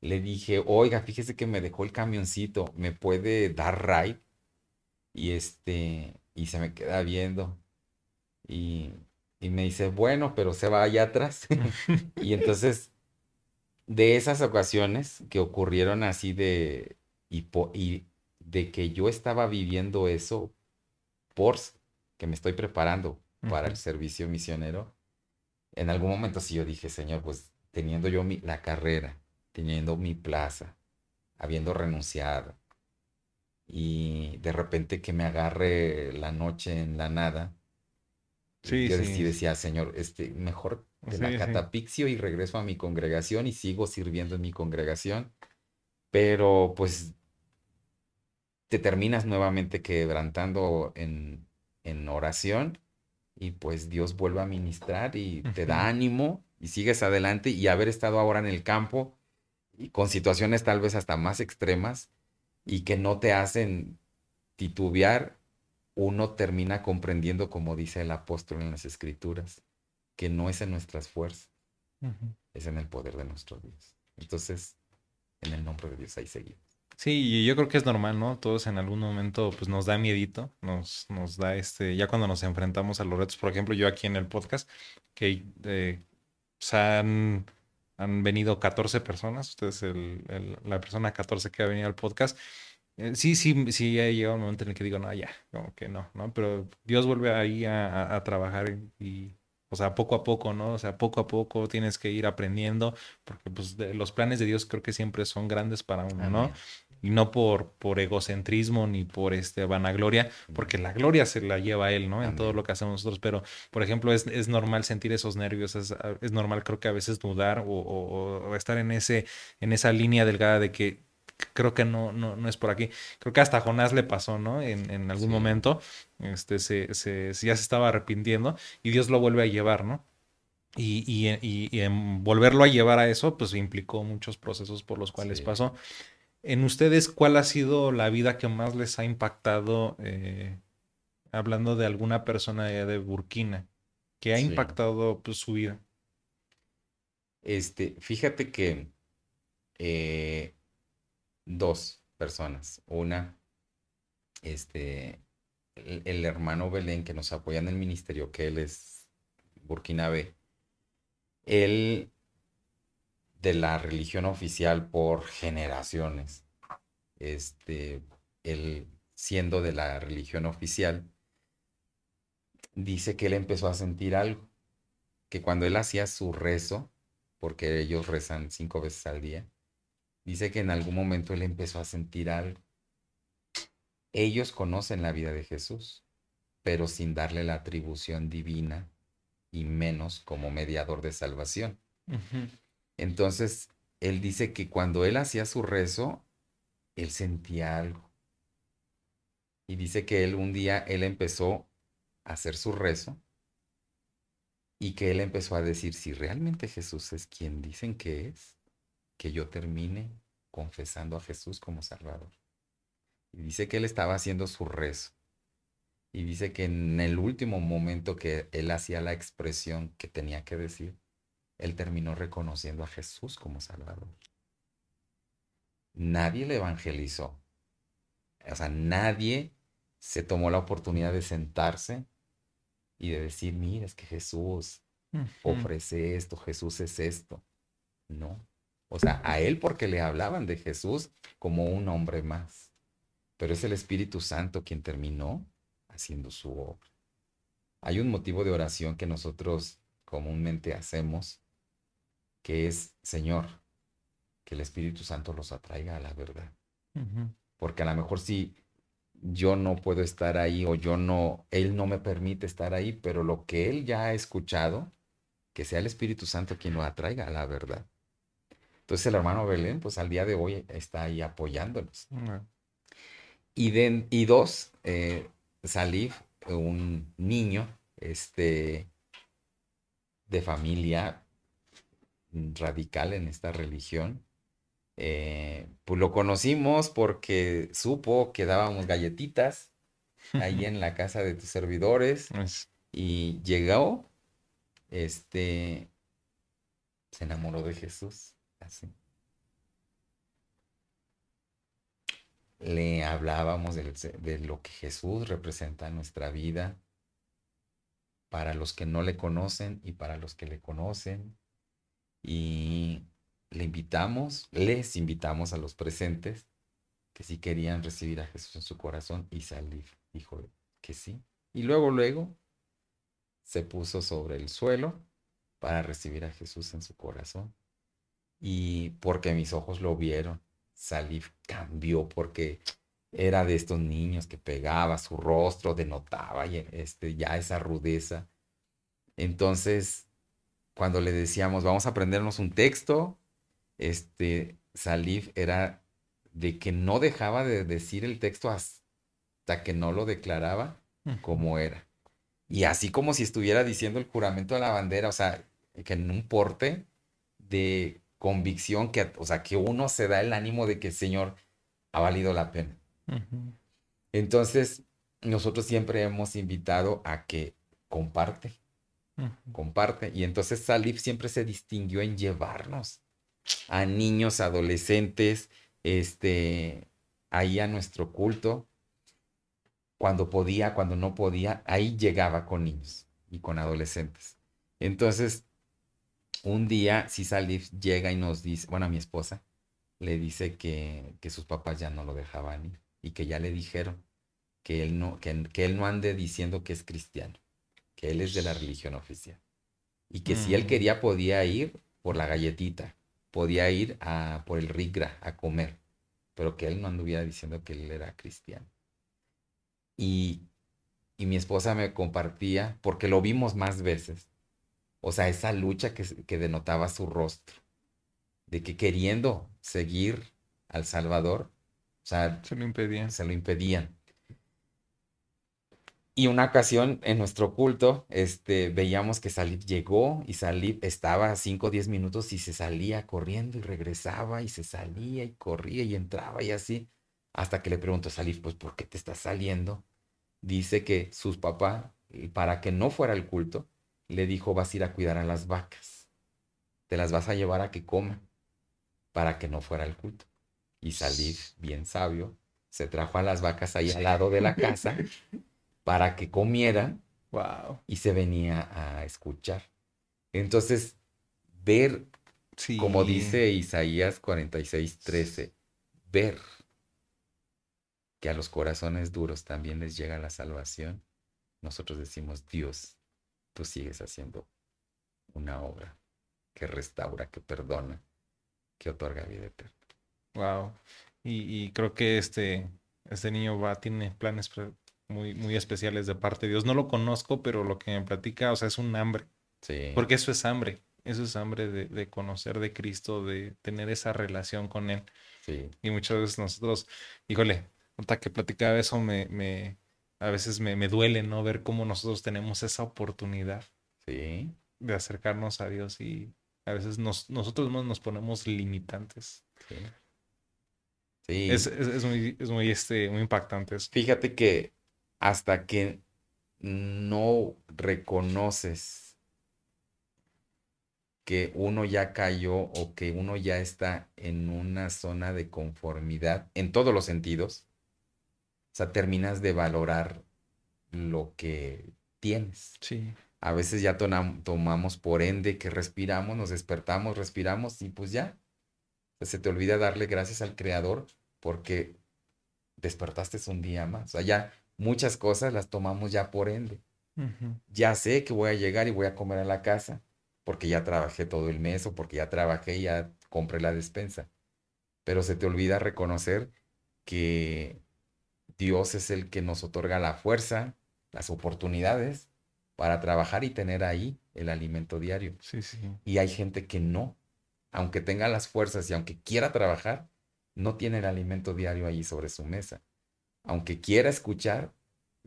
le dije, oiga, fíjese que me dejó el camioncito, ¿me puede dar ride? Y este, y se me queda viendo. Y, y me dice, bueno, pero se va allá atrás. y entonces, de esas ocasiones que ocurrieron así de, y, y de que yo estaba viviendo eso por que me estoy preparando para el servicio misionero, en algún momento sí yo dije, Señor, pues teniendo yo mi, la carrera, teniendo mi plaza, habiendo renunciado, y de repente que me agarre la noche en la nada, sí, yo sí. decía, Señor, este, mejor de la catapixio y regreso a mi congregación y sigo sirviendo en mi congregación, pero pues te terminas nuevamente quebrantando en, en oración y pues Dios vuelve a ministrar y te da ánimo y sigues adelante y haber estado ahora en el campo y con situaciones tal vez hasta más extremas y que no te hacen titubear, uno termina comprendiendo, como dice el apóstol en las escrituras, que no es en nuestras fuerzas, es en el poder de nuestro Dios. Entonces, en el nombre de Dios ahí seguimos. Sí, yo creo que es normal, ¿no? Todos en algún momento pues nos da miedito, nos, nos da este, ya cuando nos enfrentamos a los retos, por ejemplo, yo aquí en el podcast, que eh, pues, han, han, venido 14 personas, ustedes el, la persona 14 que ha venido al podcast, sí, sí, sí, ha llegado un momento en el que digo, no, ya, como que no, ¿no? Pero Dios vuelve ahí a, a trabajar y, o sea, poco a poco, ¿no? O sea, poco a poco tienes que ir aprendiendo, porque pues los planes de Dios creo que siempre son grandes para uno, ¿no? y no por, por egocentrismo ni por este vanagloria, porque la gloria se la lleva él, ¿no? En todo lo que hacemos nosotros, pero por ejemplo es, es normal sentir esos nervios, es, es, normal creo que a veces dudar o, o, estar en, ese, en esa línea delgada de que creo que no, no, no es por aquí. Creo que hasta a Jonás le pasó, ¿no? En, en algún momento, este, se, se, ya se estaba arrepintiendo y Dios lo vuelve a llevar, ¿no? Y, y, y, en volverlo a llevar a eso, pues implicó muchos procesos por los cuales pasó. En ustedes, ¿cuál ha sido la vida que más les ha impactado, eh, hablando de alguna persona de Burkina, que ha impactado pues, su vida? Este, fíjate que eh, dos personas. Una, este, el, el, hermano Belén que nos apoya en el ministerio, que él es burkinabé. Él de la religión oficial por generaciones. Este, él siendo de la religión oficial, dice que él empezó a sentir algo, que cuando él hacía su rezo, porque ellos rezan cinco veces al día, dice que en algún momento él empezó a sentir algo. Ellos conocen la vida de Jesús, pero sin darle la atribución divina y menos como mediador de salvación. Entonces, él dice que cuando él hacía su rezo, él sentía algo. Y dice que él un día, él empezó a hacer su rezo y que él empezó a decir, si realmente Jesús es quien dicen que es, que yo termine confesando a Jesús como Salvador. Y dice que él estaba haciendo su rezo. Y dice que en el último momento que él hacía la expresión que tenía que decir, él terminó reconociendo a Jesús como Salvador. Nadie le evangelizó. O sea, nadie se tomó la oportunidad de sentarse y de decir, mira, es que Jesús ofrece esto, Jesús es esto. No. O sea, a él porque le hablaban de Jesús como un hombre más. Pero es el Espíritu Santo quien terminó haciendo su obra. hay un motivo de oración que nosotros comúnmente hacemos, que es, Señor, que el Espíritu Santo los atraiga a la verdad. Porque a lo mejor si yo no puedo estar ahí o yo no, Él no me permite estar ahí, pero lo que Él ya ha escuchado, que sea el Espíritu Santo quien lo atraiga a la verdad. Entonces el hermano Belén, pues al día de hoy está ahí apoyándonos. Y, de, y dos, eh, Salif, un niño, este, de familia radical en esta religión, eh, pues lo conocimos porque supo que dábamos galletitas ahí en la casa de tus servidores y llegó, este, se enamoró de Jesús, Le hablábamos de, de lo que Jesús representa en nuestra vida, para los que no le conocen y para los que le conocen. Y le invitamos, les invitamos a los presentes que si querían recibir a Jesús en su corazón y salir. Dijo que sí. Y luego, luego, se puso sobre el suelo para recibir a Jesús en su corazón. Y porque mis ojos lo vieron, Salif cambió porque era de estos niños que pegaba su rostro, denotaba este, ya esa rudeza. Entonces, cuando le decíamos, vamos a aprendernos un texto, este, Salif era de que no dejaba de decir el texto hasta que no lo declaraba como era. Y así como si estuviera diciendo el juramento de la bandera, o sea, que en un porte de convicción, que, o sea, que uno se da el ánimo de que el Señor ha valido la pena. Entonces, nosotros siempre hemos invitado a que comparte, comparte. Y entonces Salif siempre se distinguió en llevarnos a niños, adolescentes, este, ahí a nuestro culto. Cuando podía, cuando no podía, ahí llegaba con niños y con adolescentes. Entonces, un día, si Salif llega y nos dice, bueno, a mi esposa, le dice que, que sus papás ya no lo dejaban ir y que ya le dijeron que él no, que, él no ande diciendo que es cristiano, que él es de la religión oficial. Y que si él quería podía ir por la galletita, podía ir a, por el rigra a comer, pero que él no anduviera diciendo que él era cristiano. Y, y mi esposa me compartía, porque lo vimos más veces, o sea, esa lucha que, que denotaba su rostro, de que queriendo seguir al Salvador, o sea, se lo impedían. Se lo impedían. Y una ocasión en nuestro culto, este, veíamos que Salif llegó y Salif estaba 5 o 10 minutos y se salía corriendo y regresaba y se salía y corría y entraba y así. Hasta que le preguntó a Salif, pues, ¿por qué te estás saliendo? Dice que sus papás, para que no fuera al culto, le dijo, vas a ir a cuidar a las vacas. Te las vas a llevar a que coman para que no fuera al culto y Salif, bien sabio, se trajo a las vacas ahí al lado de la casa para que comieran wow. y se venía a escuchar. Entonces, ver, como dice Isaías 46, 13, ver que a los corazones duros también les llega la salvación, nosotros decimos, Dios, tú sigues haciendo una obra que restaura, que perdona, que otorga vida eterna. Wow. Y, creo que este, este niño va, tiene planes muy, muy especiales de parte de Dios. No lo conozco, pero lo que me platica, o sea, es un hambre. Sí. Porque eso es hambre. Eso es hambre de, conocer de Cristo, de tener esa relación con Él. Sí. Y muchas veces nosotros, híjole, hasta que platicaba eso, me, me, a veces me, me duele, ¿no? Ver cómo nosotros tenemos esa oportunidad. Sí. De acercarnos a Dios y a veces nos, nosotros mismos nos ponemos limitantes. Sí. Es, muy, muy, este, muy impactante Fíjate que hasta que no reconoces que uno ya cayó o que uno ya está en una zona de conformidad en todos los sentidos, sea, terminas de valorar lo que tienes. Sí. A veces ya tomamos por ende que respiramos, nos despertamos, respiramos y pues ya. Se te olvida darle gracias al Creador porque despertaste un día más. O sea, ya muchas cosas las tomamos ya por ende. Ya sé que voy a llegar y voy a comer a la casa porque ya trabajé todo el mes o porque ya trabajé y ya compré la despensa. Pero se te olvida reconocer que Dios es el que nos otorga la fuerza, las oportunidades para trabajar y tener ahí el alimento diario. Sí, sí. Y hay gente que no, aunque tenga las fuerzas y aunque quiera trabajar, no tiene el alimento diario ahí sobre su mesa. Aunque quiera escuchar,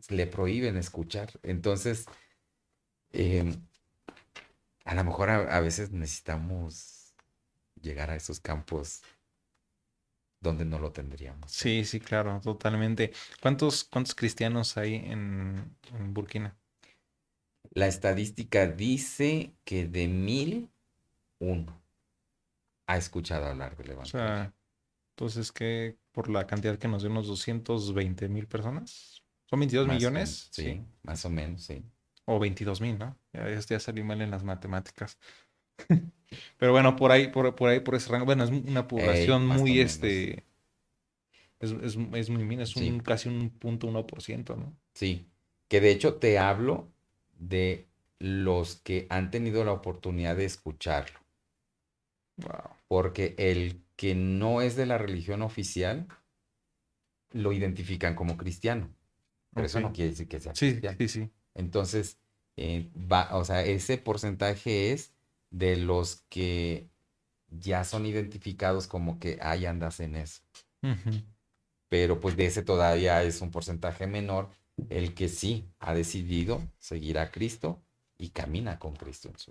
le prohíben escuchar. Entonces, em, a lo mejor a, a, veces necesitamos llegar a esos campos donde no lo tendríamos. Sí, sí, claro, totalmente. ¿Cuántos, cuántos cristianos hay en, en Burkina? La estadística dice que de mil, uno ha escuchado hablar del Evangelio. O sea, entonces que por la cantidad que nos dio unos 220 mil personas. ¿Son 22 Más o millones? menos, sí, más o menos, sí. O 22 mil, ¿no? Ya, ya salí mal en las matemáticas. Pero bueno, por ahí, por, por ahí, por ese rango. Bueno, es una población muy, este... Es, es, es muy mínima, es un, Sí. casi un punto uno por ciento, ¿no? Sí, que de hecho te hablo de los que han tenido la oportunidad de escucharlo, Wow. porque el que no es de la religión oficial lo identifican como cristiano, pero eso no quiere decir que sea Sí, cristiano. sí, sí. Entonces, eh, va, o sea, ese porcentaje es de los que ya son identificados como que ahí andas en eso. Pero pues de ese todavía es un porcentaje menor el que sí ha decidido seguir a Cristo y camina con Cristo en su,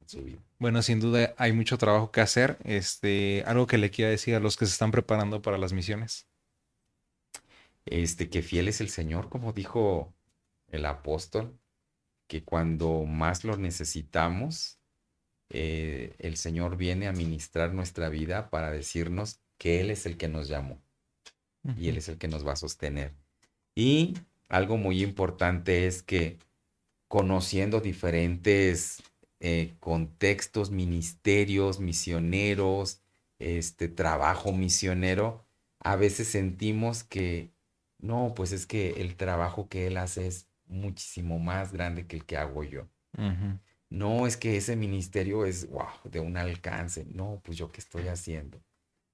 en su vida. Bueno, sin duda hay mucho trabajo que hacer. Este, algo que le quiera decir a los que se están preparando para las misiones. Este, que fiel es el Señor, como dijo el apóstol, que cuando más lo necesitamos, eh, el Señor viene a ministrar nuestra vida para decirnos que Él es el que nos llamó y Él es el que nos va a sostener. Y algo muy importante es que conociendo diferentes eh, contextos, ministerios, misioneros, este trabajo misionero, a veces sentimos que no, pues es que el trabajo que él hace es muchísimo más grande que el que hago yo. No, es que ese ministerio es, wow, de un alcance. No, pues yo qué estoy haciendo.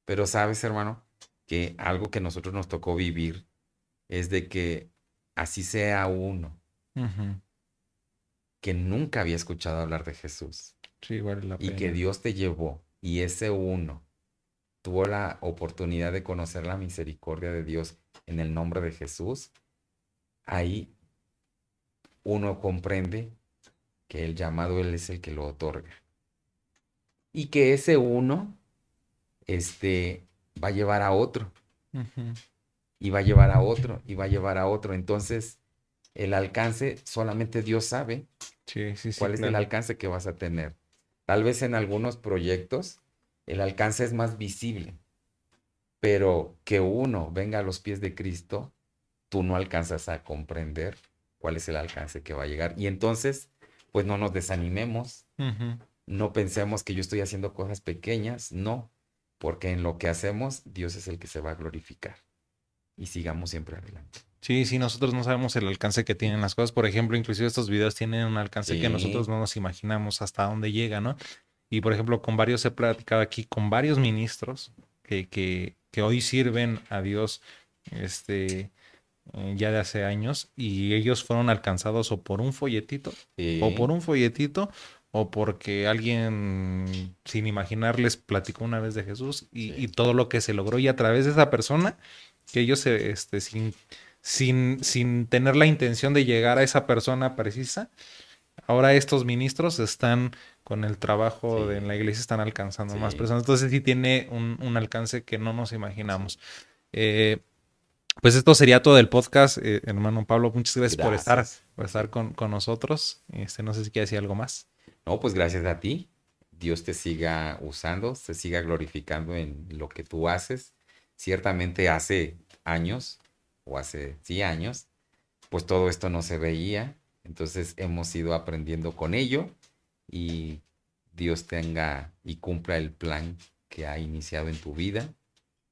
Pero sabes, hermano, que algo que nosotros nos tocó vivir es de que así sea uno que nunca había escuchado hablar de Jesús Sí, vale la y que. Dios te llevó y ese uno tuvo la oportunidad de conocer la misericordia de Dios en el nombre de Jesús, ahí uno comprende que el llamado Él es el que lo otorga. Y que ese uno, este, va a llevar a otro, y va a llevar a otro, y va a llevar a otro. Entonces, el alcance solamente Dios sabe Sí, sí, sí, cuál es el alcance que vas a tener. Tal vez en algunos proyectos el alcance es más visible, pero que uno venga a los pies de Cristo, tú no alcanzas a comprender cuál es el alcance que va a llegar. Y entonces, pues no nos desanimemos, no pensemos que yo estoy haciendo cosas pequeñas, no, porque en lo que hacemos Dios es el que se va a glorificar. Y sigamos siempre adelante. Sí, sí, nosotros no sabemos el alcance que tienen las cosas. Por ejemplo, inclusive estos videos tienen un alcance que nosotros no nos imaginamos hasta dónde llega, ¿no? Y por ejemplo, con varios he platicado aquí, con varios ministros que, que, que hoy sirven a Dios este, ya de hace años y ellos fueron alcanzados o por un folletito, o por un folletito, o porque alguien sin imaginar les platicó una vez de Jesús y, Sí. y todo lo que se logró y a través de esa persona, que ellos se, este, sin, sin, sin tener la intención de llegar a esa persona precisa, ahora estos ministros están con el trabajo de, en la iglesia, están alcanzando más personas. Entonces sí tiene un, un alcance que no nos imaginamos. Eh, pues esto sería todo el podcast, eh, hermano Pablo. Muchas gracias, por estar, por estar con, con nosotros. Este, no sé si quiere decir algo más. No, pues gracias a ti. Dios te siga usando, se siga glorificando en lo que tú haces. Ciertamente hace años, o hace sí años, pues todo esto no se veía. Entonces hemos ido aprendiendo con ello y Dios tenga y cumpla el plan que ha iniciado en tu vida,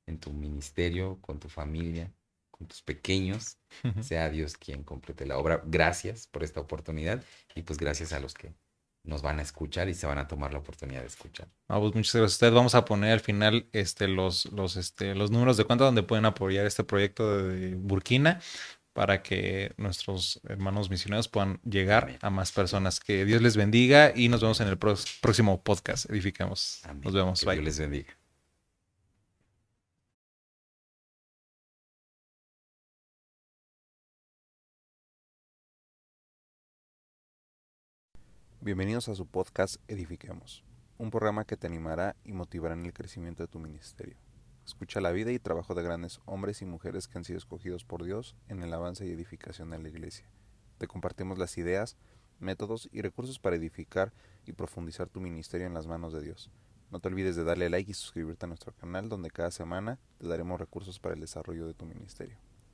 en tu ministerio, con tu familia, con tus pequeños, sea Dios quien complete la obra. Gracias por esta oportunidad y pues gracias a los que nos van a escuchar y se van a tomar la oportunidad de escuchar. Ah, pues muchas gracias a ustedes. Vamos a poner al final este, los, los, este, los números de cuenta donde pueden apoyar este proyecto de Burkina para que nuestros hermanos misioneros puedan llegar a más personas. Que Dios les bendiga y nos vemos en el próximo podcast. Edificamos. Nos vemos. Que Dios les bendiga. Bienvenidos a su podcast Edifiquemos, un programa que te animará y motivará en el crecimiento de tu ministerio. Escucha la vida y trabajo de grandes hombres y mujeres que han sido escogidos por Dios en el avance y edificación de la iglesia. Te compartimos las ideas, métodos y recursos para edificar y profundizar tu ministerio en las manos de Dios. No te olvides de darle like y suscribirte a nuestro canal donde cada semana te daremos recursos para el desarrollo de tu ministerio.